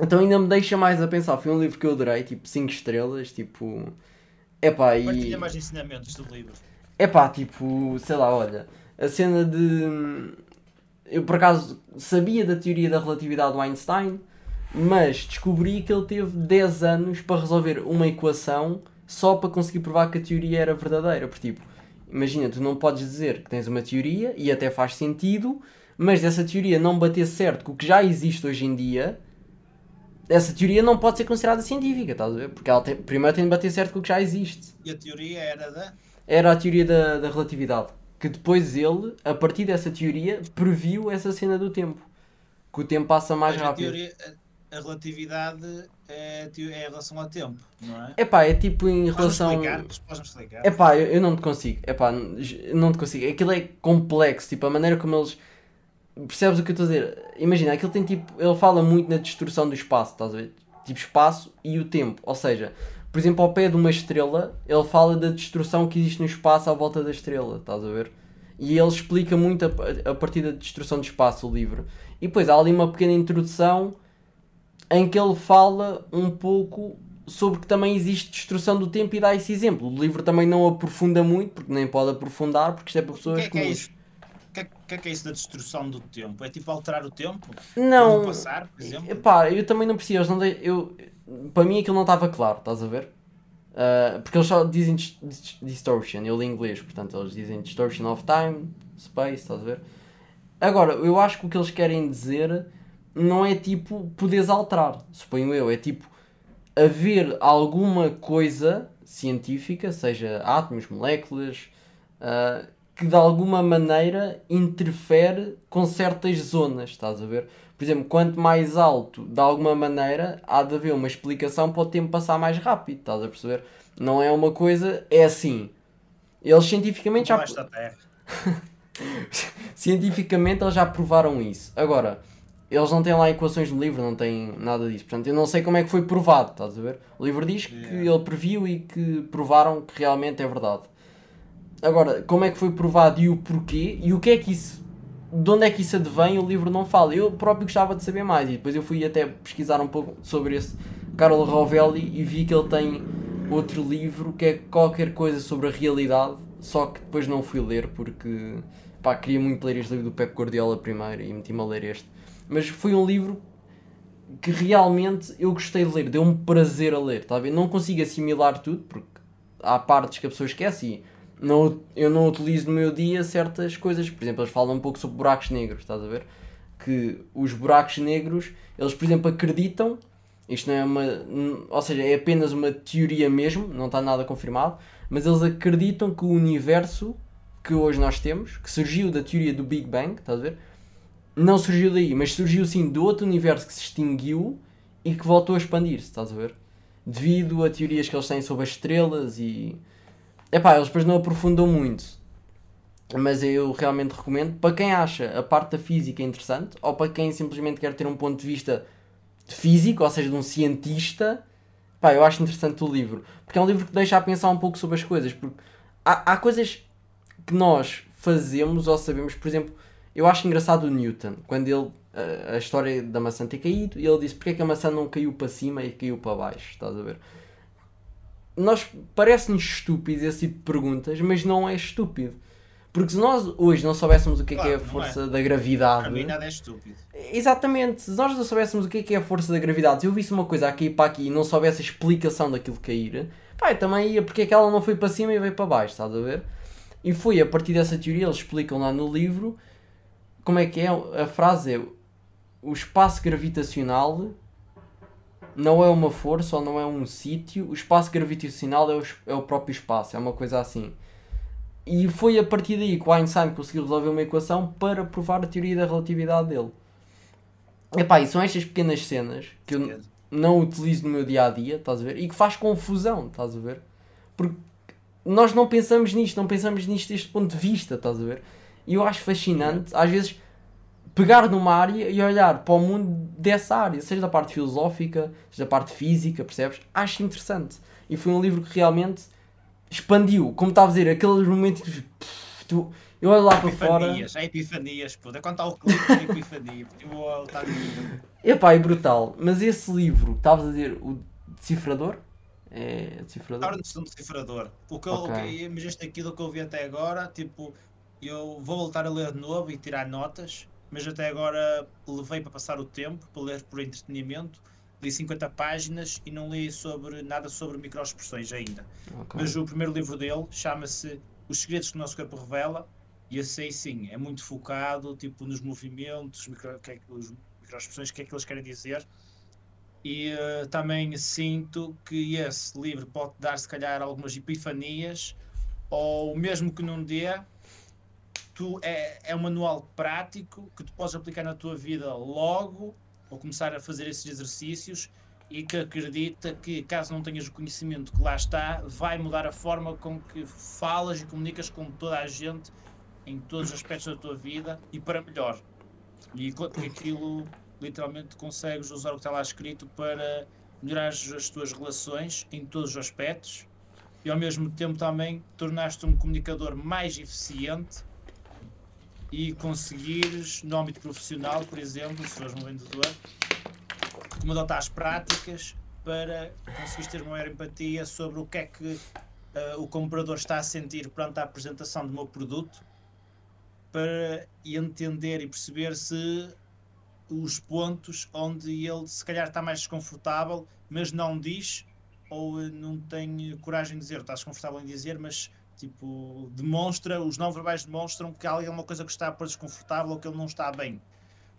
Então ainda me deixa mais a pensar, foi um livro que eu adorei, tipo 5 estrelas, tipo, epá, e... Partilha mais ensinamentos do livro. Epá, tipo, sei lá, olha, a cena de. Eu por acaso sabia da teoria da relatividade do Einstein, mas descobri que ele teve 10 anos para resolver uma equação só para conseguir provar que a teoria era verdadeira. Porque, tipo, imagina, tu não podes dizer que tens uma teoria e até faz sentido, mas dessa teoria não bater certo com o que já existe hoje em dia, essa teoria não pode ser considerada científica, estás a ver? Porque ela tem- primeiro tem de bater certo com o que já existe E a teoria era da. era a teoria da, da relatividade. Que depois ele, a partir dessa teoria, previu essa cena do tempo. Que o tempo passa mais Mas a, rápido. teoria, a, a relatividade é, a é em relação ao tempo, não é? Epá, é tipo em Podes-me relação. explicar? Explicar? Epá, eu, eu não te consigo. Epá, eu não te consigo. Aquilo é complexo. Tipo, a maneira como eles. Percebes o que eu estou a dizer? Imagina, aquilo tem tipo. Ele fala muito na destruição do espaço, estás a ver? Tipo, espaço e o tempo. Ou seja, por exemplo, ao pé de uma estrela, ele fala da destruição que existe no espaço à volta da estrela, estás a ver? E ele explica muito a, a partir da destruição do espaço, o livro. E depois há ali uma pequena introdução em que ele fala um pouco sobre que também existe destruição do tempo e dá esse exemplo. O livro também não aprofunda muito, porque nem pode aprofundar, porque isto é para que pessoas é que é comuns. que é, o que é que é isso da destruição do tempo? É tipo alterar o tempo? Não, passar, por exemplo? Epá, eu também não percebi. Não dei, eu, para mim aquilo não estava claro, estás a ver? Ah, porque eles só dizem dis- dis- distortion, eu li inglês, portanto eles dizem distortion of time, space, estás a ver? Agora, eu acho que o que eles querem dizer não é tipo poderes alterar, suponho eu, é tipo haver alguma coisa científica, seja átomos, moléculas, ah, que de alguma maneira interfere com certas zonas, estás a ver? Por exemplo, quanto mais alto, de alguma maneira, há de haver uma explicação para o tempo passar mais rápido, estás a perceber? Não é uma coisa, é assim. Eles cientificamente já, cientificamente eles já provaram isso. Agora, eles não têm lá equações no livro, não têm nada disso. Portanto, eu não sei como é que foi provado, estás a ver? O livro diz que Yeah. ele previu e que provaram que realmente é verdade. Agora, como é que foi provado e o porquê e o que é que isso. De onde é que isso advém, o livro não fala. Eu próprio gostava de saber mais e depois eu fui até pesquisar um pouco sobre esse Carlo Rovelli e vi que ele tem outro livro que é qualquer coisa sobre a realidade só que depois não fui ler porque pá, queria muito ler este livro do Pep Guardiola primeiro e meti-me a ler este. Mas foi um livro que realmente eu gostei de ler, deu-me prazer a ler, tá a ver? Não consigo assimilar tudo, porque há partes que a pessoa esquece e não, eu não utilizo no meu dia certas coisas. Por exemplo, eles falam um pouco sobre buracos negros, estás a ver? Que os buracos negros, eles, por exemplo, acreditam, isto não é uma. Ou seja, é apenas uma teoria mesmo, não está nada confirmado, mas eles acreditam que o universo que hoje nós temos, que surgiu da teoria do Big Bang, estás a ver? Não surgiu daí, mas surgiu sim do outro universo que se extinguiu e que voltou a expandir-se, estás a ver? Devido a teorias que eles têm sobre as estrelas e Epá, eles depois não aprofundam muito. Mas eu realmente recomendo para quem acha a parte da física interessante ou para quem simplesmente quer ter um ponto de vista físico, ou seja, de um cientista. Pá, eu acho interessante o livro. Porque é um livro que deixa a pensar um pouco sobre as coisas. Porque há, há coisas que nós fazemos ou sabemos, por exemplo, eu acho engraçado o Newton, quando ele. A, a história da maçã ter caído e ele disse porque é que a maçã não caiu para cima e caiu para baixo, estás a ver? Nós parece-nos estúpido esse tipo de perguntas, mas não é estúpido. Porque se nós hoje não soubéssemos o que é, claro, que é a força é. da gravidade. Mim nada é estúpido. Exatamente, se nós não soubéssemos o que é, que é a força da gravidade, se eu visse uma coisa aqui para aqui e não soubesse a explicação daquilo cair, pá, eu também ia porque é que ela não foi para cima e veio para baixo, estás a ver? E foi a partir dessa teoria, eles explicam lá no livro como é que é a frase é o espaço gravitacional não é uma força ou não é um sítio, o espaço gravitacional é o, é o próprio espaço, é uma coisa assim. E foi a partir daí que o Einstein conseguiu resolver uma equação para provar a teoria da relatividade dele. Epá, e são estas pequenas cenas que eu não utilizo no meu dia a dia, estás a ver? E que faz confusão, estás a ver? Porque nós não pensamos nisto, não pensamos nisto deste ponto de vista, estás a ver? E eu acho fascinante, às vezes pegar numa área e olhar para o mundo dessa área, seja da parte filosófica, seja da parte física, percebes? Acho interessante. E foi um livro que realmente expandiu, como estava a dizer, aqueles momentos que tu, eu olho lá para fora. É epifanias, puta. Quando está o clipe de epifania, está Epá, é brutal. Mas esse livro, estavas a dizer, o decifrador? É decifrador? Torna-se um decifrador. O que eu, okay. o mas este aqui do que eu vi até agora, tipo, eu vou voltar a ler de novo e tirar notas mas até agora levei para passar o tempo, para ler por entretenimento. Li 50 páginas e não li sobre, nada sobre microexpressões ainda. Okay. Mas o primeiro livro dele chama-se Os Segredos que o Nosso Corpo Revela. E esse aí sim, é muito focado tipo, nos movimentos, micro, que é, os microexpressões, o que é que eles querem dizer. E uh, também sinto que esse livro pode dar, se calhar, algumas epifanias, ou mesmo que não dê, tu é, é um manual prático que tu podes aplicar na tua vida logo ou começar a fazer esses exercícios e que acredita que caso não tenhas o conhecimento que lá está, vai mudar a forma com que falas e comunicas com toda a gente em todos os aspectos da tua vida e para melhor. E aquilo literalmente consegues usar o que está lá escrito para melhorar as tuas relações em todos os aspectos e ao mesmo tempo também tornaste um comunicador mais eficiente e conseguires, no âmbito profissional, por exemplo, se fores um vendedor, adotar as práticas para conseguires ter maior empatia sobre o que é que uh, o comprador está a sentir perante a apresentação do meu produto para entender e perceber se os pontos onde ele se calhar está mais desconfortável, mas não diz ou não tem coragem de dizer, está desconfortável em dizer, mas Tipo, demonstra, os não verbais demonstram que há alguma coisa que está por desconfortável ou que ele não está bem.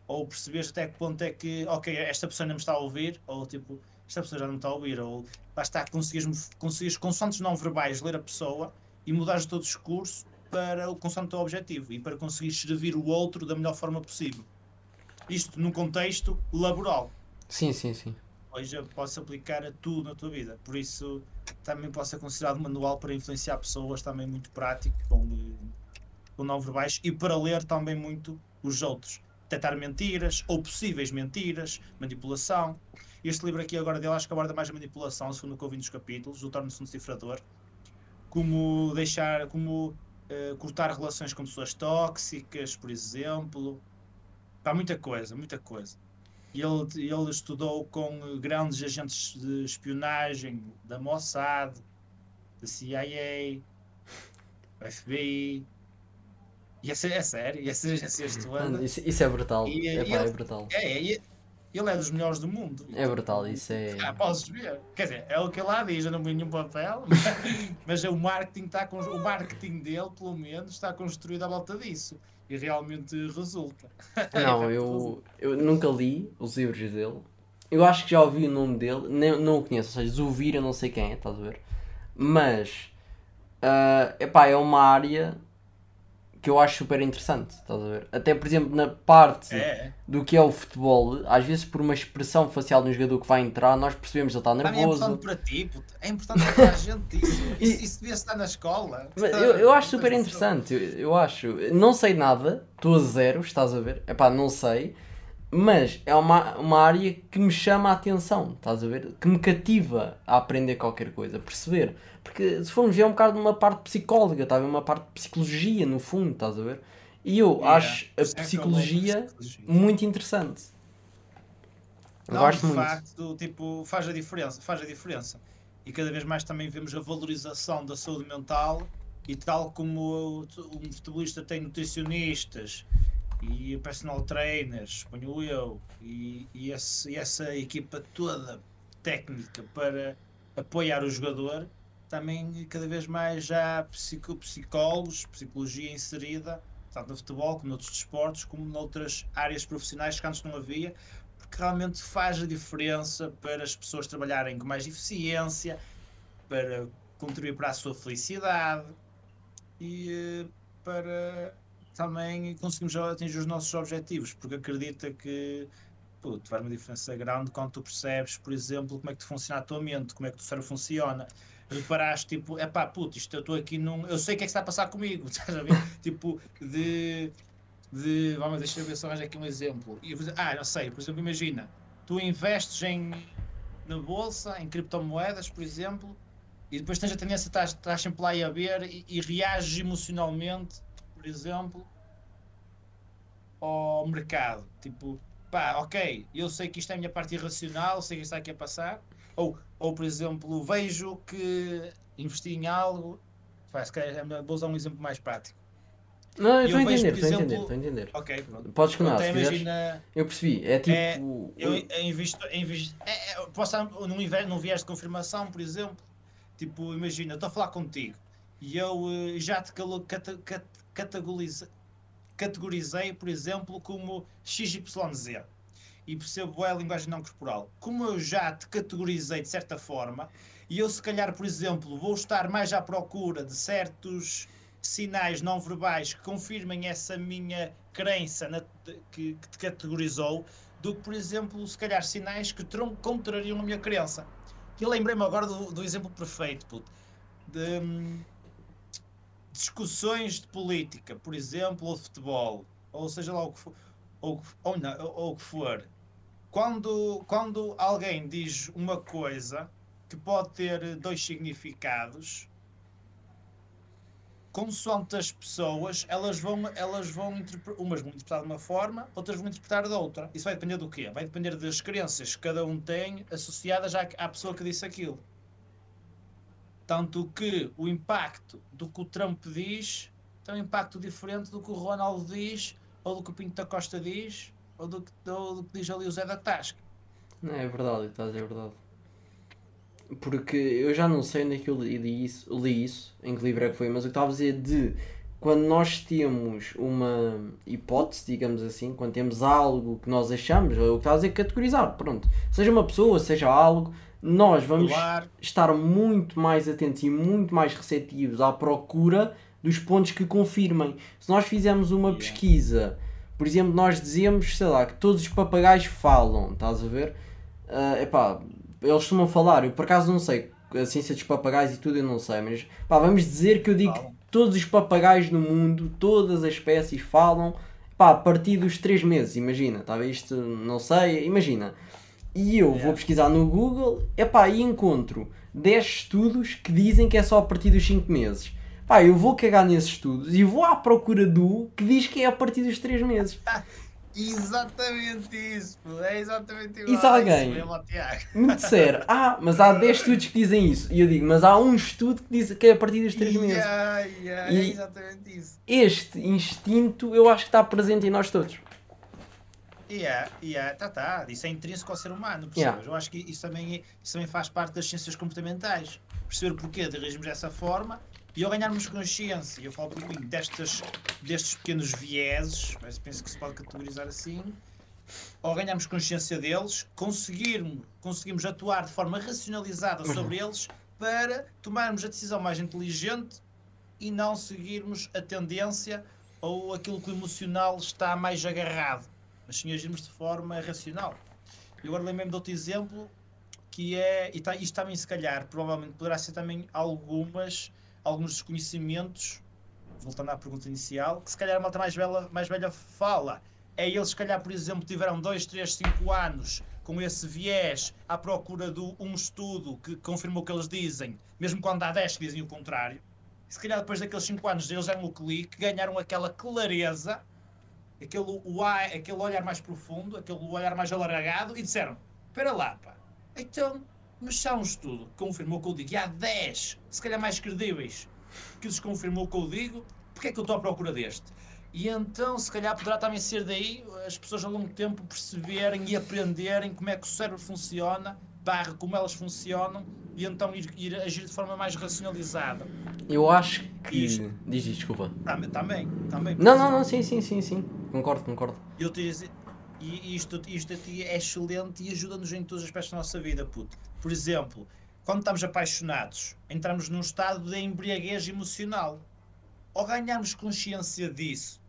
Ou perceber até que ponto é que, ok, esta pessoa não me está a ouvir, ou tipo, esta pessoa já não me está a ouvir, ou basta conseguires, conseguires consoantes não verbais ler a pessoa e mudares todo o discurso para o consoante o teu objetivo e para conseguir servir o outro da melhor forma possível. Isto num contexto laboral. Sim, sim, sim. Hoje posso aplicar a tudo na tua vida. Por isso, também pode ser considerado manual para influenciar pessoas, também muito prático, com, com não verbais, e para ler também muito os outros. Detectar mentiras, ou possíveis mentiras, manipulação. Este livro aqui agora dele acho que aborda mais a manipulação, segundo o que eu nos capítulos, o torna-se um decifrador. Como deixar, como uh, cortar relações com pessoas tóxicas, por exemplo. Há muita coisa, muita coisa. E ele, ele estudou com grandes agentes de espionagem da Mossad, da CIA. FBI. Ia ser, é sério, ia ser agências de Mano, isso, isso é brutal. E- e é ele- brutal. É, é, ele é dos melhores do mundo. É brutal, isso é. Ah, podes ver. Quer dizer, é o que ele lá diz, eu não vi nenhum papel, mas o marketing, está o marketing dele, pelo menos, está construído à volta disso. E realmente resulta. Não, eu, eu nunca li os livros dele. Eu acho que já ouvi o nome dele, nem, não o conheço, ou seja, Zuvir eu não sei quem é, estás a ver? Mas, ah, epá, é uma área que eu acho super interessante, estás a ver? Até, por exemplo, na parte É, do que é o futebol, às vezes por uma expressão facial de um jogador que vai entrar, nós percebemos que ele está é nervoso. importante para ti, é importante para a gente isso. Isso, isso devia estar na escola. Mas Eu, eu acho super interessante, eu, eu acho. Não sei nada, estou a zero, estás a ver? Epá, não sei. Mas é uma, uma área que me chama a atenção, estás a ver? Que me cativa a aprender qualquer coisa, a perceber. Porque se formos ver é um bocado uma parte psicóloga, está a ver? Uma parte de psicologia, no fundo, estás a ver? E eu Yeah. acho a é psicologia psicologia. muito interessante. Não, gosto de muito. facto, tipo, faz a diferença, faz a diferença. E cada vez mais também vemos a valorização da saúde mental e tal como um futebolista tem nutricionistas e personal trainers, suponho eu, e, e, esse- e essa equipa toda técnica para apoiar o jogador, também cada vez mais já há psico, psicólogos, psicologia inserida, tanto no futebol como noutros desportos, como noutras áreas profissionais que antes não havia, porque realmente faz a diferença para as pessoas trabalharem com mais eficiência, para contribuir para a sua felicidade e eh, para também conseguirmos atingir os nossos objetivos, porque acredita que puto, faz uma diferença grande quando tu percebes, por exemplo, como é que funciona a tua mente, como é que o cérebro funciona. Reparaste, tipo, é pá, puto, isto eu estou aqui num. Eu sei o que é que está a passar comigo, estás a ver? tipo, de. de vamos, deixa eu ver se arranjo aqui um exemplo. E, ah, não sei, por exemplo, imagina, tu investes em, na bolsa, em criptomoedas, por exemplo, e depois tens a tendência, estás, estás sempre lá a ver e, e reages emocionalmente, por exemplo, ao mercado. Tipo, pá, ok, eu sei que isto é a minha parte irracional, sei que isto está aqui a passar. Ou, ou por exemplo, vejo que investi em algo. Pá, se calhar, é vou usar um exemplo mais prático. Não, eu estou a entender, estou a entender, estou a entender. Ok, pronto. Podes continuar, se quiseres. imagina, Eu percebi, é tipo. É, eu invisto, invisto é, é, posso estar num, num viés de confirmação, por exemplo. Tipo, imagina, estou a falar contigo e eu eh, já te calo- cata- cat- categorize- categorizei, por exemplo, como XYZ e percebo é a linguagem não corporal. Como eu já te categorizei de certa forma, e eu se calhar, por exemplo, vou estar mais à procura de certos sinais não verbais que confirmem essa minha crença na- que, que te categorizou, do que, por exemplo, se calhar sinais que contrariam a minha crença. E lembrei-me agora do, do exemplo perfeito, puto, de hum, discussões de política, por exemplo, ou de futebol, ou seja lá o que for, ou, ou, não, ou, ou que for. Quando, quando alguém diz uma coisa que pode ter dois significados, consoante as pessoas, elas vão, elas vão umas vão interpretar de uma forma, outras vão interpretar de outra. Isso vai depender do quê? Vai depender das crenças que cada um tem associadas à, à pessoa que disse aquilo. Tanto que o impacto do que o Trump diz tem um impacto diferente do que o Ronaldo diz, ou do que o Pinto da Costa diz, ou do que, ou do que diz ali o Zé da Tasca. Não, é verdade, estás é verdade. Porque eu já não sei onde é que eu li, isso, li isso, em que livro é que foi, mas o que estava a dizer de quando nós temos uma hipótese, digamos assim, quando temos algo que nós achamos, o que estava a dizer categorizar, pronto, seja uma pessoa, seja algo, nós vamos estar muito mais atentos e muito mais receptivos à procura dos pontos que confirmem. Se nós fizermos uma Yeah. pesquisa, por exemplo, nós dizemos, sei lá, que todos os papagaios falam, estás a ver? Ah, epá, eles costumam falar, eu por acaso não sei, a ciência dos papagaios e tudo eu não sei, mas pá, vamos dizer que eu digo Falam. que todos os papagaios no mundo, todas as espécies falam, pá, a partir dos 3 meses, imagina, tá a ver? Isto não sei, imagina. E eu vou Yeah. pesquisar no Google, epá, e encontro 10 estudos que dizem que é só a partir dos 5 meses. Pá, eu vou cagar nesses estudos e vou à procura do que diz que é a partir dos 3 meses. Exatamente isso, é exatamente igual. E se alguém me disser, ah, mas há 10 estudos que dizem isso, e eu digo, mas há um estudo que diz que é a partir dos 3 meses. Yeah, yeah, E- É exatamente isso. Este instinto eu acho que está presente em nós todos. Yeah, yeah, tá, tá. Isso é intrínseco ao ser humano, percebes? Yeah. Eu acho que isso também, é- isso também faz parte das ciências comportamentais. Perceber o porquê de reagirmos dessa forma e ao ganharmos consciência, eu falo por mim, destas, destes pequenos vieses, mas penso que se pode categorizar assim, ao ganharmos consciência deles, conseguirmos, conseguimos atuar de forma racionalizada sobre eles para tomarmos a decisão mais inteligente e não seguirmos a tendência ou aquilo que o emocional está mais agarrado, mas sim agirmos de forma racional. E agora lembrei-me de outro exemplo que é, e tá, isto também se calhar, provavelmente poderá ser também algumas, alguns desconhecimentos, voltando à pergunta inicial, que se calhar a malta mais velha, mais velha fala. É eles, se calhar, por exemplo, tiveram 2, 3, 5 anos com esse viés à procura de um estudo que confirmou o que eles dizem, mesmo quando há 10 que dizem o contrário. Se calhar depois daqueles 5 anos eles deram o clique, ganharam aquela clareza, aquele, o, a- aquele olhar mais profundo, aquele olhar mais alargado e disseram: Espera lá, pá, então, mas há um estudo que confirmou o que eu digo, e há 10, se calhar mais credíveis, que lhes confirmou o que eu digo, porque é que eu estou à procura deste? E então, se calhar, poderá também ser daí as pessoas ao longo tempo perceberem e aprenderem como é que o cérebro funciona, barra como elas funcionam, e então ir, ir agir de forma mais racionalizada. Eu acho que. Isto. Diz desculpa. Também, também. também Não, não, não, sim, sim, sim, sim. Concordo, concordo. Eu te dizer, e isto, isto aqui é excelente e ajuda-nos em todos os aspectos da nossa vida, puto. Por exemplo, quando estamos apaixonados, entramos num estado de embriaguez emocional. Ao ganharmos consciência disso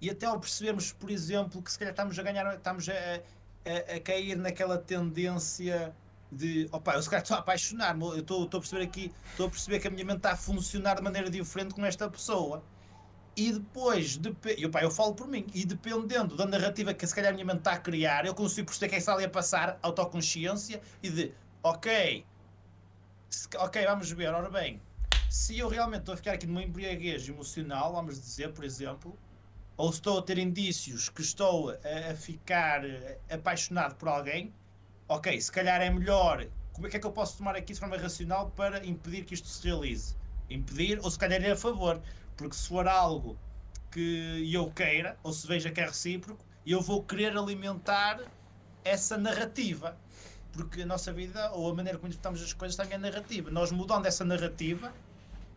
e até ao percebermos, por exemplo, que se calhar estamos a ganhar, estamos a, a, a cair naquela tendência de opa, eu se calhar estou a apaixonar-me, eu estou, a perceber aqui, estou a perceber que a minha mente está a funcionar de maneira diferente com esta pessoa. E depois, depe- e, opa, eu falo por mim, e dependendo da narrativa que se calhar a minha mente está a criar, eu consigo perceber que é está ali a passar, autoconsciência, e de, ok, se- ok, vamos ver, ora bem, se eu realmente estou a ficar aqui numa embriaguez emocional, vamos dizer, por exemplo, ou estou a ter indícios que estou a, a ficar eh, apaixonado por alguém, ok, se calhar é melhor, como é que é que eu posso tomar aqui de forma racional para impedir que isto se realize? Impedir, ou se calhar ir a favor, porque se for algo que eu queira, ou se veja que é recíproco, eu vou querer alimentar essa narrativa. Porque a nossa vida, ou a maneira como interpretamos as coisas, também é narrativa. Nós mudando essa narrativa,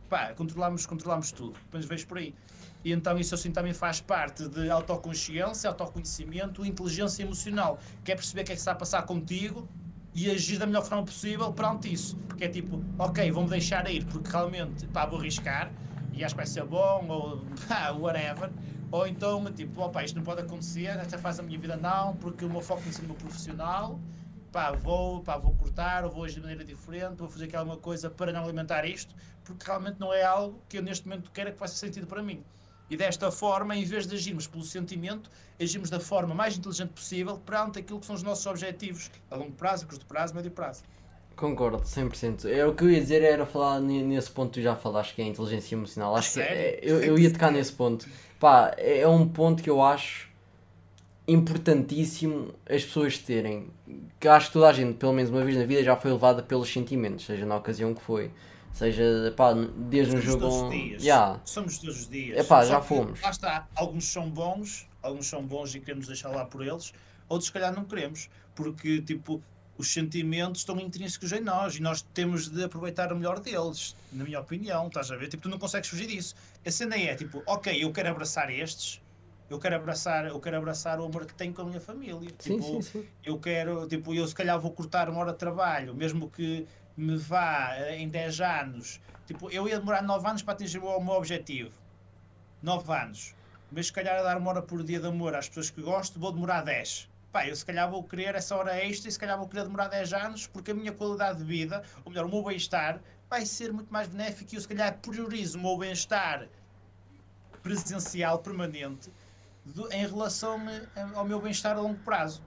pá, controlamos, controlamos tudo. Depois vejo por aí. E então isso assim também faz parte de autoconsciência, autoconhecimento, inteligência emocional, que é perceber o que é que está a passar contigo e agir da melhor forma possível perante isso. Que é tipo, ok, vou-me deixar ir porque realmente, pá, vou arriscar e acho que vai ser bom, ou pá, whatever. Ou então, tipo, opa, isto não pode acontecer, esta fase da minha vida não, porque o meu foco tem meu profissional, pá, vou, pá, vou cortar, ou vou agir de maneira diferente, vou fazer aqui alguma coisa para não alimentar isto, porque realmente não é algo que eu neste momento quero que faça sentido para mim. E desta forma, em vez de agirmos pelo sentimento, agimos da forma mais inteligente possível perante aquilo que são os nossos objetivos a longo prazo, curto prazo, médio prazo. Concordo, 100%. É, o que eu ia dizer era falar ne- nesse ponto que tu já falaste, que é a inteligência emocional. Acho que sério? é- eu, eu ia tocar nesse ponto. Pá, é é um ponto que eu acho importantíssimo as pessoas terem. Que acho que toda a gente, pelo menos uma vez na vida, já foi levada pelos sentimentos, seja na ocasião que foi. Seja, pá, desde um Somos jogo. todos os dias. Yeah. Somos todos os dias. Epá, Só já fomos. Lá está. Alguns são bons, alguns são bons e queremos deixar lá por eles, outros se calhar não queremos. Porque, tipo, os sentimentos estão intrínsecos em nós e nós temos de aproveitar o melhor deles, na minha opinião, estás a ver? Tipo, tu não consegues fugir disso. A cena é, tipo, ok, eu quero abraçar estes, eu quero abraçar, eu quero abraçar o amor que tenho com a minha família. Sim, tipo, sim, sim. eu quero, tipo, eu se calhar vou cortar uma hora de trabalho, mesmo que me vá eh, em 10 anos. Tipo, eu ia demorar 9 anos para atingir o meu objetivo. 9 anos. Mas se calhar a dar uma hora por dia de amor às pessoas que gosto, vou demorar 10. Pá, eu se calhar vou querer essa hora extra e se calhar vou querer demorar 10 anos porque a minha qualidade de vida, ou melhor, o meu bem-estar, vai ser muito mais benéfico e eu se calhar priorizo o meu bem-estar presencial, permanente, do- em relação eh, ao meu bem-estar a longo prazo.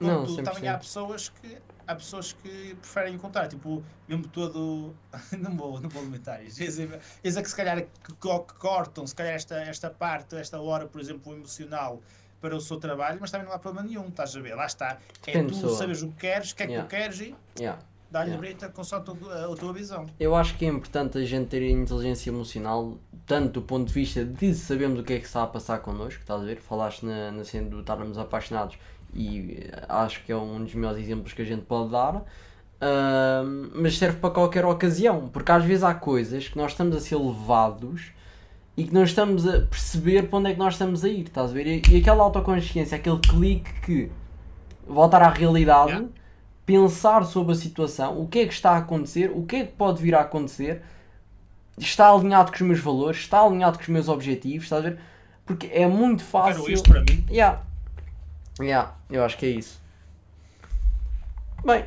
Não, Contudo, também há 100%. pessoas que há pessoas que preferem encontrar, tipo, mesmo todo. não vou, não vou limitar isto. Eis é que se calhar que, que cortam, se calhar esta, esta parte, esta hora, por exemplo, emocional, para o seu trabalho, mas também não há problema nenhum, estás a ver? Lá está. É tu pessoa. sabes o que queres, o que é que Yeah. tu queres e Yeah. dá-lhe Yeah. brita com só a tua, a tua visão. Eu acho que é importante a gente ter inteligência emocional, tanto do ponto de vista de sabermos o que é que está a passar connosco, estás a ver? Falaste na, na cena do estarmos apaixonados e eh, acho que é um dos melhores exemplos que a gente pode dar. Ahm, mas serve para qualquer ocasião, porque às vezes há coisas que nós estamos a ser levados e que não estamos a perceber para onde é que nós estamos a ir, estás a ver? E, e aquela autoconsciência, aquele clique que voltar à realidade, Yeah. pensar sobre a situação, o que é que está a acontecer, o que é que pode vir a acontecer, está alinhado com os meus valores, está alinhado com os meus objetivos, estás a ver? Porque é muito fácil. Quero isto para mim. Yeah. Yeah, eu acho que é isso. Bem,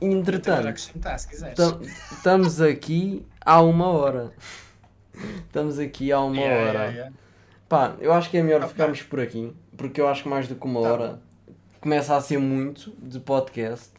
entretanto, estamos aqui há uma hora. Estamos aqui há uma Yeah, hora. yeah, yeah. Pá, eu acho que é melhor Ok. ficarmos por aqui, porque eu acho que mais do que uma Tá hora começa a ser muito de podcast.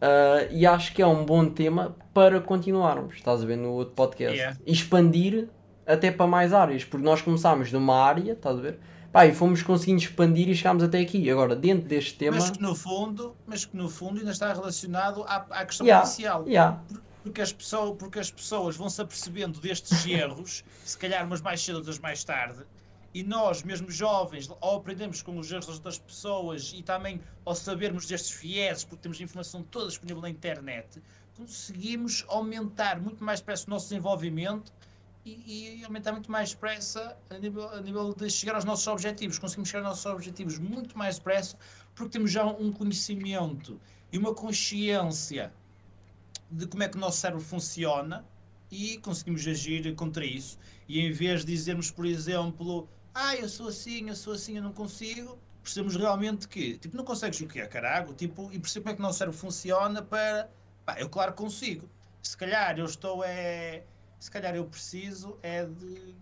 Ah, e acho que é um bom tema para continuarmos, estás a ver, no outro podcast. Yeah. Expandir até para mais áreas, porque nós começámos de uma área, estás a ver? Pá, e fomos conseguindo expandir e chegámos até aqui. Agora, dentro deste tema. Mas que no fundo, mas que no fundo ainda está relacionado à, à questão Yeah, yeah, Porque as, pessoas, porque as pessoas vão se apercebendo destes erros, se calhar umas mais cedo, outras mais tarde, e nós, mesmo jovens, ao aprendermos com os erros das outras pessoas e também ao sabermos destes vieses, porque temos informação toda disponível na internet, conseguimos aumentar muito mais depressa o nosso desenvolvimento e, e aumentar muito mais depressa a nível, a nível de chegar aos nossos objetivos. Conseguimos chegar aos nossos objetivos muito mais depressa porque temos já um conhecimento e uma consciência de como é que o nosso cérebro funciona e conseguimos agir contra isso. E em vez de dizermos, por exemplo, ah, eu sou assim, eu sou assim, eu não consigo, percebemos realmente que, tipo, não consegues o que é, carago, tipo, e percebo como é que o nosso cérebro funciona para, pá, eu claro consigo. Se calhar eu estou é, se calhar eu preciso é de,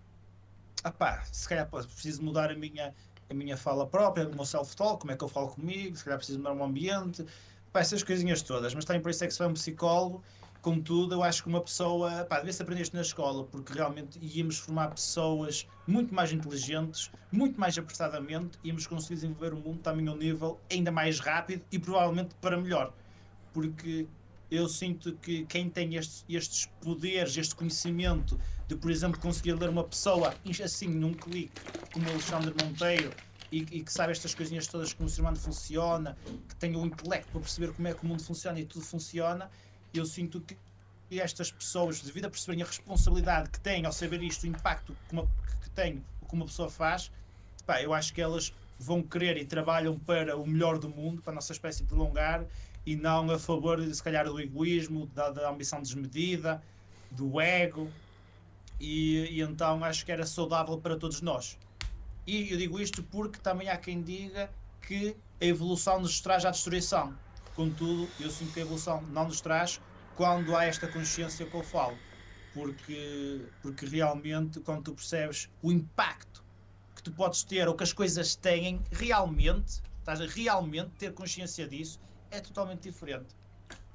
ah pá, se calhar preciso mudar a minha, a minha fala própria, o meu self-talk, como é que eu falo comigo, se calhar preciso mudar o meu ambiente, pá, essas coisinhas todas, mas também por isso é que se vai um psicólogo, contudo, eu acho que uma pessoa, pá, devia-se aprender isto na escola, porque realmente íamos formar pessoas muito mais inteligentes, muito mais apressadamente, íamos conseguir desenvolver o mundo também a um nível ainda mais rápido e provavelmente para melhor, porque eu sinto que quem tem estes, estes poderes, este conhecimento de, por exemplo, conseguir ler uma pessoa assim num clique, como o Alexandre Monteiro, e, e que sabe estas coisinhas todas, como o ser humano funciona, que tem o intelecto para perceber como é que o mundo funciona e tudo funciona, eu sinto que estas pessoas, devido a perceberem a responsabilidade que têm ao saber isto, o impacto que, uma, que tem o que uma pessoa faz, pá, eu acho que elas vão querer e trabalham para o melhor do mundo, para a nossa espécie prolongar, e não a favor, se calhar, do egoísmo, da, da ambição desmedida, do ego, e, e então acho que era saudável para todos nós. E eu digo isto porque também há quem diga que a evolução nos traz à destruição. Contudo, eu sinto que a evolução não nos traz quando há esta consciência que eu falo. Porque, porque realmente, quando tu percebes o impacto que tu podes ter ou que as coisas têm, realmente, estás a realmente ter consciência disso, é totalmente diferente.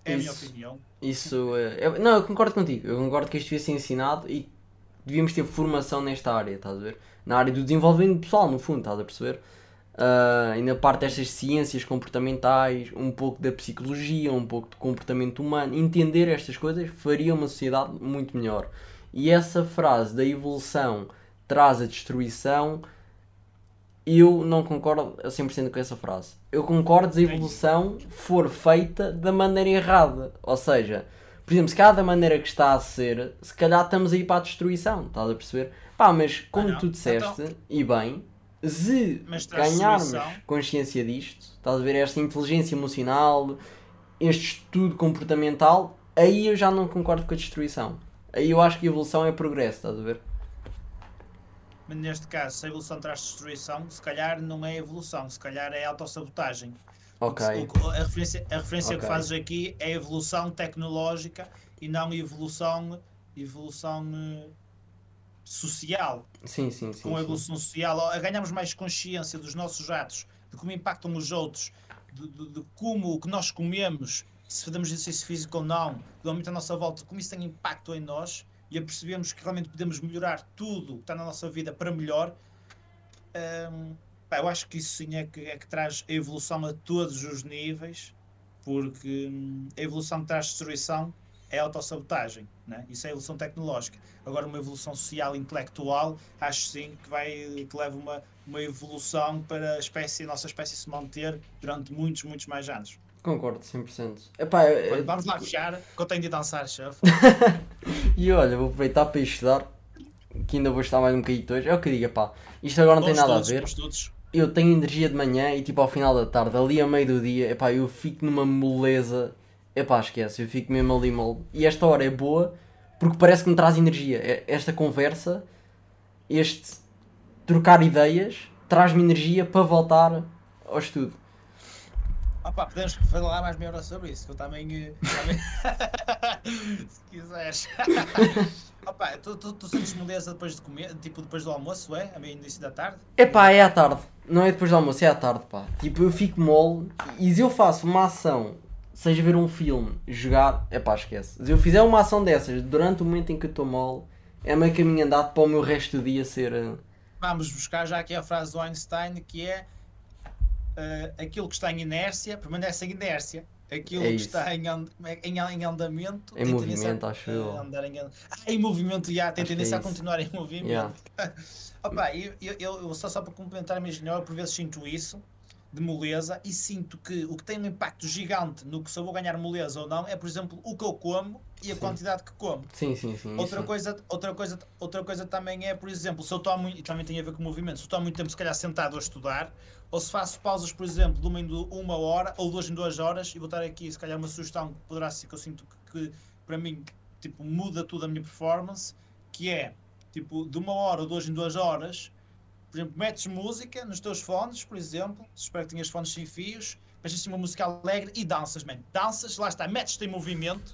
É a minha Isso. opinião. Isso é. não, eu concordo contigo. Eu concordo que isto devia ser ensinado e devíamos ter formação nesta área, estás a ver? Na área do desenvolvimento pessoal, no fundo, estás a perceber? Ah, e na parte destas ciências comportamentais, um pouco da psicologia, um pouco de comportamento humano, entender estas coisas faria uma sociedade muito melhor. E essa frase da evolução traz a destruição, eu não concordo a 100% com essa frase. Eu concordo se a evolução for feita da maneira errada. Ou seja, por exemplo, se cada maneira que está a ser, se calhar estamos aí para a destruição, estás a perceber? Pá, mas como não. tu disseste, e bem, se ganharmos destruição. consciência disto, estás a ver esta inteligência emocional, este estudo comportamental, aí eu já não concordo com a destruição. Aí eu acho que a evolução é progresso, estás a ver? Mas neste caso, se a evolução traz destruição, se calhar não é evolução, se calhar é autossabotagem. Ok. O- A referência, a referência que Ok. fazes aqui é evolução tecnológica e não evolução, evolução eh, social. Sim, sim, sim. Com a sim. evolução social, ó, ganhamos mais consciência dos nossos atos, de como impactam os outros, de, de- de como o que nós comemos, se fazemos exercício físico ou não, do aumento à nossa volta, como isso tem impacto em nós e a percebemos que realmente podemos melhorar tudo que está na nossa vida para melhor. hum, Pá, eu acho que isso sim é que, é que traz a evolução a todos os níveis, porque hum, a evolução traz destruição é autossabotagem, né? isso é evolução tecnológica. Agora, uma evolução social, intelectual, acho sim que, vai, que leva uma, uma evolução para a, espécie, a nossa espécie se manter durante muitos, muitos mais anos. Concordo, 100%. Epá, é, vamos lá fechar, que eu tenho de dançar, chefe. e olha, vou aproveitar para estudar, que ainda vou estar mais um bocadinho hoje. É o que eu digo, pá, isto agora não tem nada a ver. Eu tenho energia de manhã e tipo ao final da tarde, ali a meio do dia, epá, eu fico numa moleza epá, esquece, eu fico mesmo ali mal. E esta hora é boa porque parece que me traz energia. É, esta conversa, este trocar ideias, traz-me energia para voltar ao estudo. Opa, podemos falar mais meia hora sobre isso, que eu também. Eh, também... Se quiseres. Opa, tu, tu, tu sentes moleza depois de comer, tipo depois do almoço, é? A meio início da tarde? É pá, é à tarde. Não é depois do almoço, é à tarde, pá. Tipo, eu fico mole e se eu faço uma ação seja ver um filme, jogar, é pá, esquece. Se eu fizer uma ação dessas durante o momento em que eu estou mole, é meio caminho andado para o meu resto do dia ser. Uh... Vamos buscar já aqui a frase do Einstein que é uh, aquilo que está em inércia permanece em inércia. Aquilo é que está em, and, em, em andamento em movimento, acho eu. Andar em, ah, em movimento, já, tem tendência é a continuar em movimento. Yeah. Opa, eu, eu, eu, só, só para complementar a minha genera, por vezes sinto isso de moleza e sinto que o que tem um impacto gigante no que se eu vou ganhar moleza ou não é, por exemplo, o que eu como e a sim. quantidade que como. Sim, sim, sim. Outra sim. coisa, outra coisa, outra coisa também é, por exemplo, se eu estou muito, e também tem a ver com o movimento, se eu estou muito tempo se calhar sentado a estudar, ou se faço pausas, por exemplo, de uma em uma hora ou duas em duas horas, e vou estar aqui se calhar uma sugestão que poderá ser que eu sinto que, que para mim tipo, muda tudo a minha performance, que é tipo de uma hora ou duas em duas horas por exemplo, metes música nos teus fones, por exemplo, espero que tenhas fones sem fios, metes assim uma música alegre e danças, man. Danças, lá está, metes-te em movimento,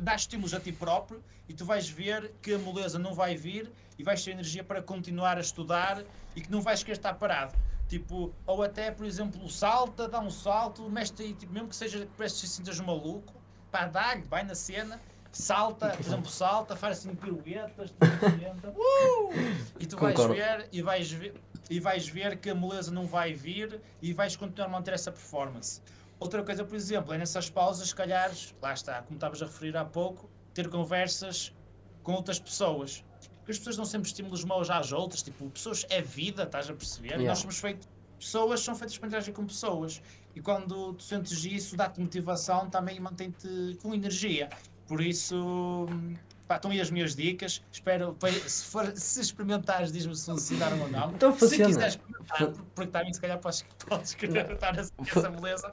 dás estímulos a ti próprio e tu vais ver que a moleza não vai vir e vais ter energia para continuar a estudar e que não vais querer estar parado. Tipo, ou até, por exemplo, salta, dá um salto, mexe aí, tipo, mesmo que seja que pareces que sintas maluco, pá, dá-lhe, vai na cena salta, por exemplo, salta, faz assim piruetas, uh! e tu vais ver e vais ver e vais ver que a moleza não vai vir e vais continuar a manter essa performance. Outra coisa, por exemplo, é nessas pausas, se calhar, lá está, como estavas a referir há pouco, ter conversas com outras pessoas. Porque as pessoas dão sempre estímulos maus às outras, tipo, pessoas é vida, estás a perceber? Yeah. Nós somos feitos, pessoas são feitas para interagir com pessoas. E quando tu sentes isso, dá-te motivação também e mantém-te com energia. Por isso, pá, estão aí as minhas dicas. Espero, se, for, se experimentares, diz-me se funcionaram ou não. Então. Se quiseres experimentar, porque também se calhar podes, podes querer estar essa beleza.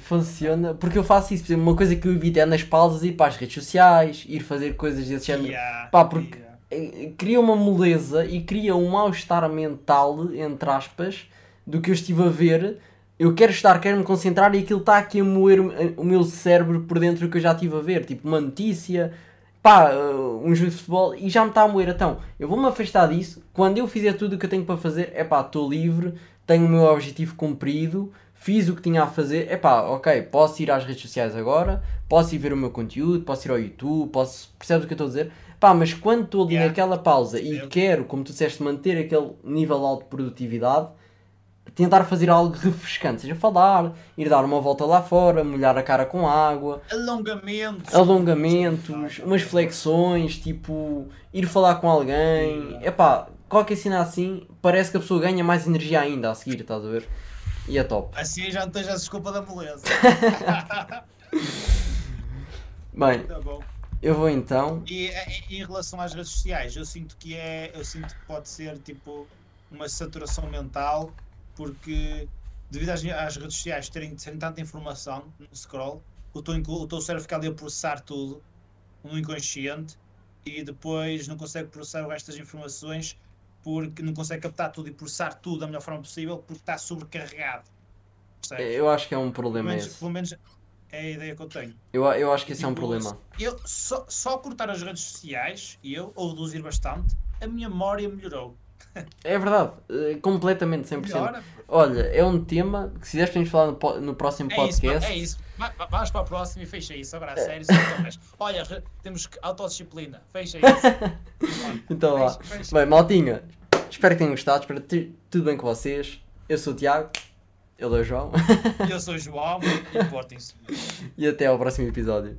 Funciona, porque eu faço isso. Por exemplo, uma coisa que eu evito é nas pausas ir para as redes sociais, ir fazer coisas desse género. Yeah, pá, porque yeah. É, cria uma moleza e cria um mal-estar mental, entre aspas, do que eu estive a ver eu quero estar, quero me concentrar e aquilo está aqui a moer o meu cérebro por dentro que eu já estive a ver, tipo uma notícia, pá, uh, um jogo de futebol e já me está a moer. Então, eu vou-me afastar disso. Quando eu fizer tudo o que eu tenho para fazer, é pá, estou livre, tenho o meu objetivo cumprido, fiz o que tinha a fazer. É pá, ok, posso ir às redes sociais agora, posso ir ver o meu conteúdo, posso ir ao YouTube, posso. Percebes o que eu estou a dizer? Pá, mas quando estou ali yeah. naquela pausa e quero, como tu disseste, manter aquele nível alto de produtividade tentar fazer algo refrescante, seja falar, ir dar uma volta lá fora, molhar a cara com água, alongamentos, alongamentos, umas flexões, tipo ir falar com alguém, é pá, qualquer cena assim, parece que a pessoa ganha mais energia ainda a seguir, estás a ver? E é top. Assim já não tens a desculpa da beleza. Bem, tá eu vou então. E em relação às redes sociais, eu sinto que é, eu sinto que pode ser tipo uma saturação mental porque devido às, às redes sociais terem, terem tanta informação no scroll, o teu, o teu cérebro fica ali a processar tudo no inconsciente e depois não consegue processar o resto das informações porque não consegue captar tudo e processar tudo da melhor forma possível porque está sobrecarregado. Percebes? Eu acho que é um problema pelo menos, esse. Pelo menos é a ideia que eu tenho. Eu, eu acho que tipo, é um tipo, problema. Eu, só, só cortar as redes sociais, e eu, ou reduzir bastante, a minha memória melhorou. É verdade, eh, completamente 100%. Melhora. Olha, é um tema que se quiseres podemos falar no, no próximo é podcast. Isso, é isso, vamos para o próximo e fecha isso. Agora, a sério, olha, temos autodisciplina, fecha isso. então lá. Bem, maltinha, Espero que tenham gostado. Espero que tu- tudo bem com vocês. Eu sou o Tiago. Ele é o João. Eu sou o João e portem-se. e até ao próximo episódio.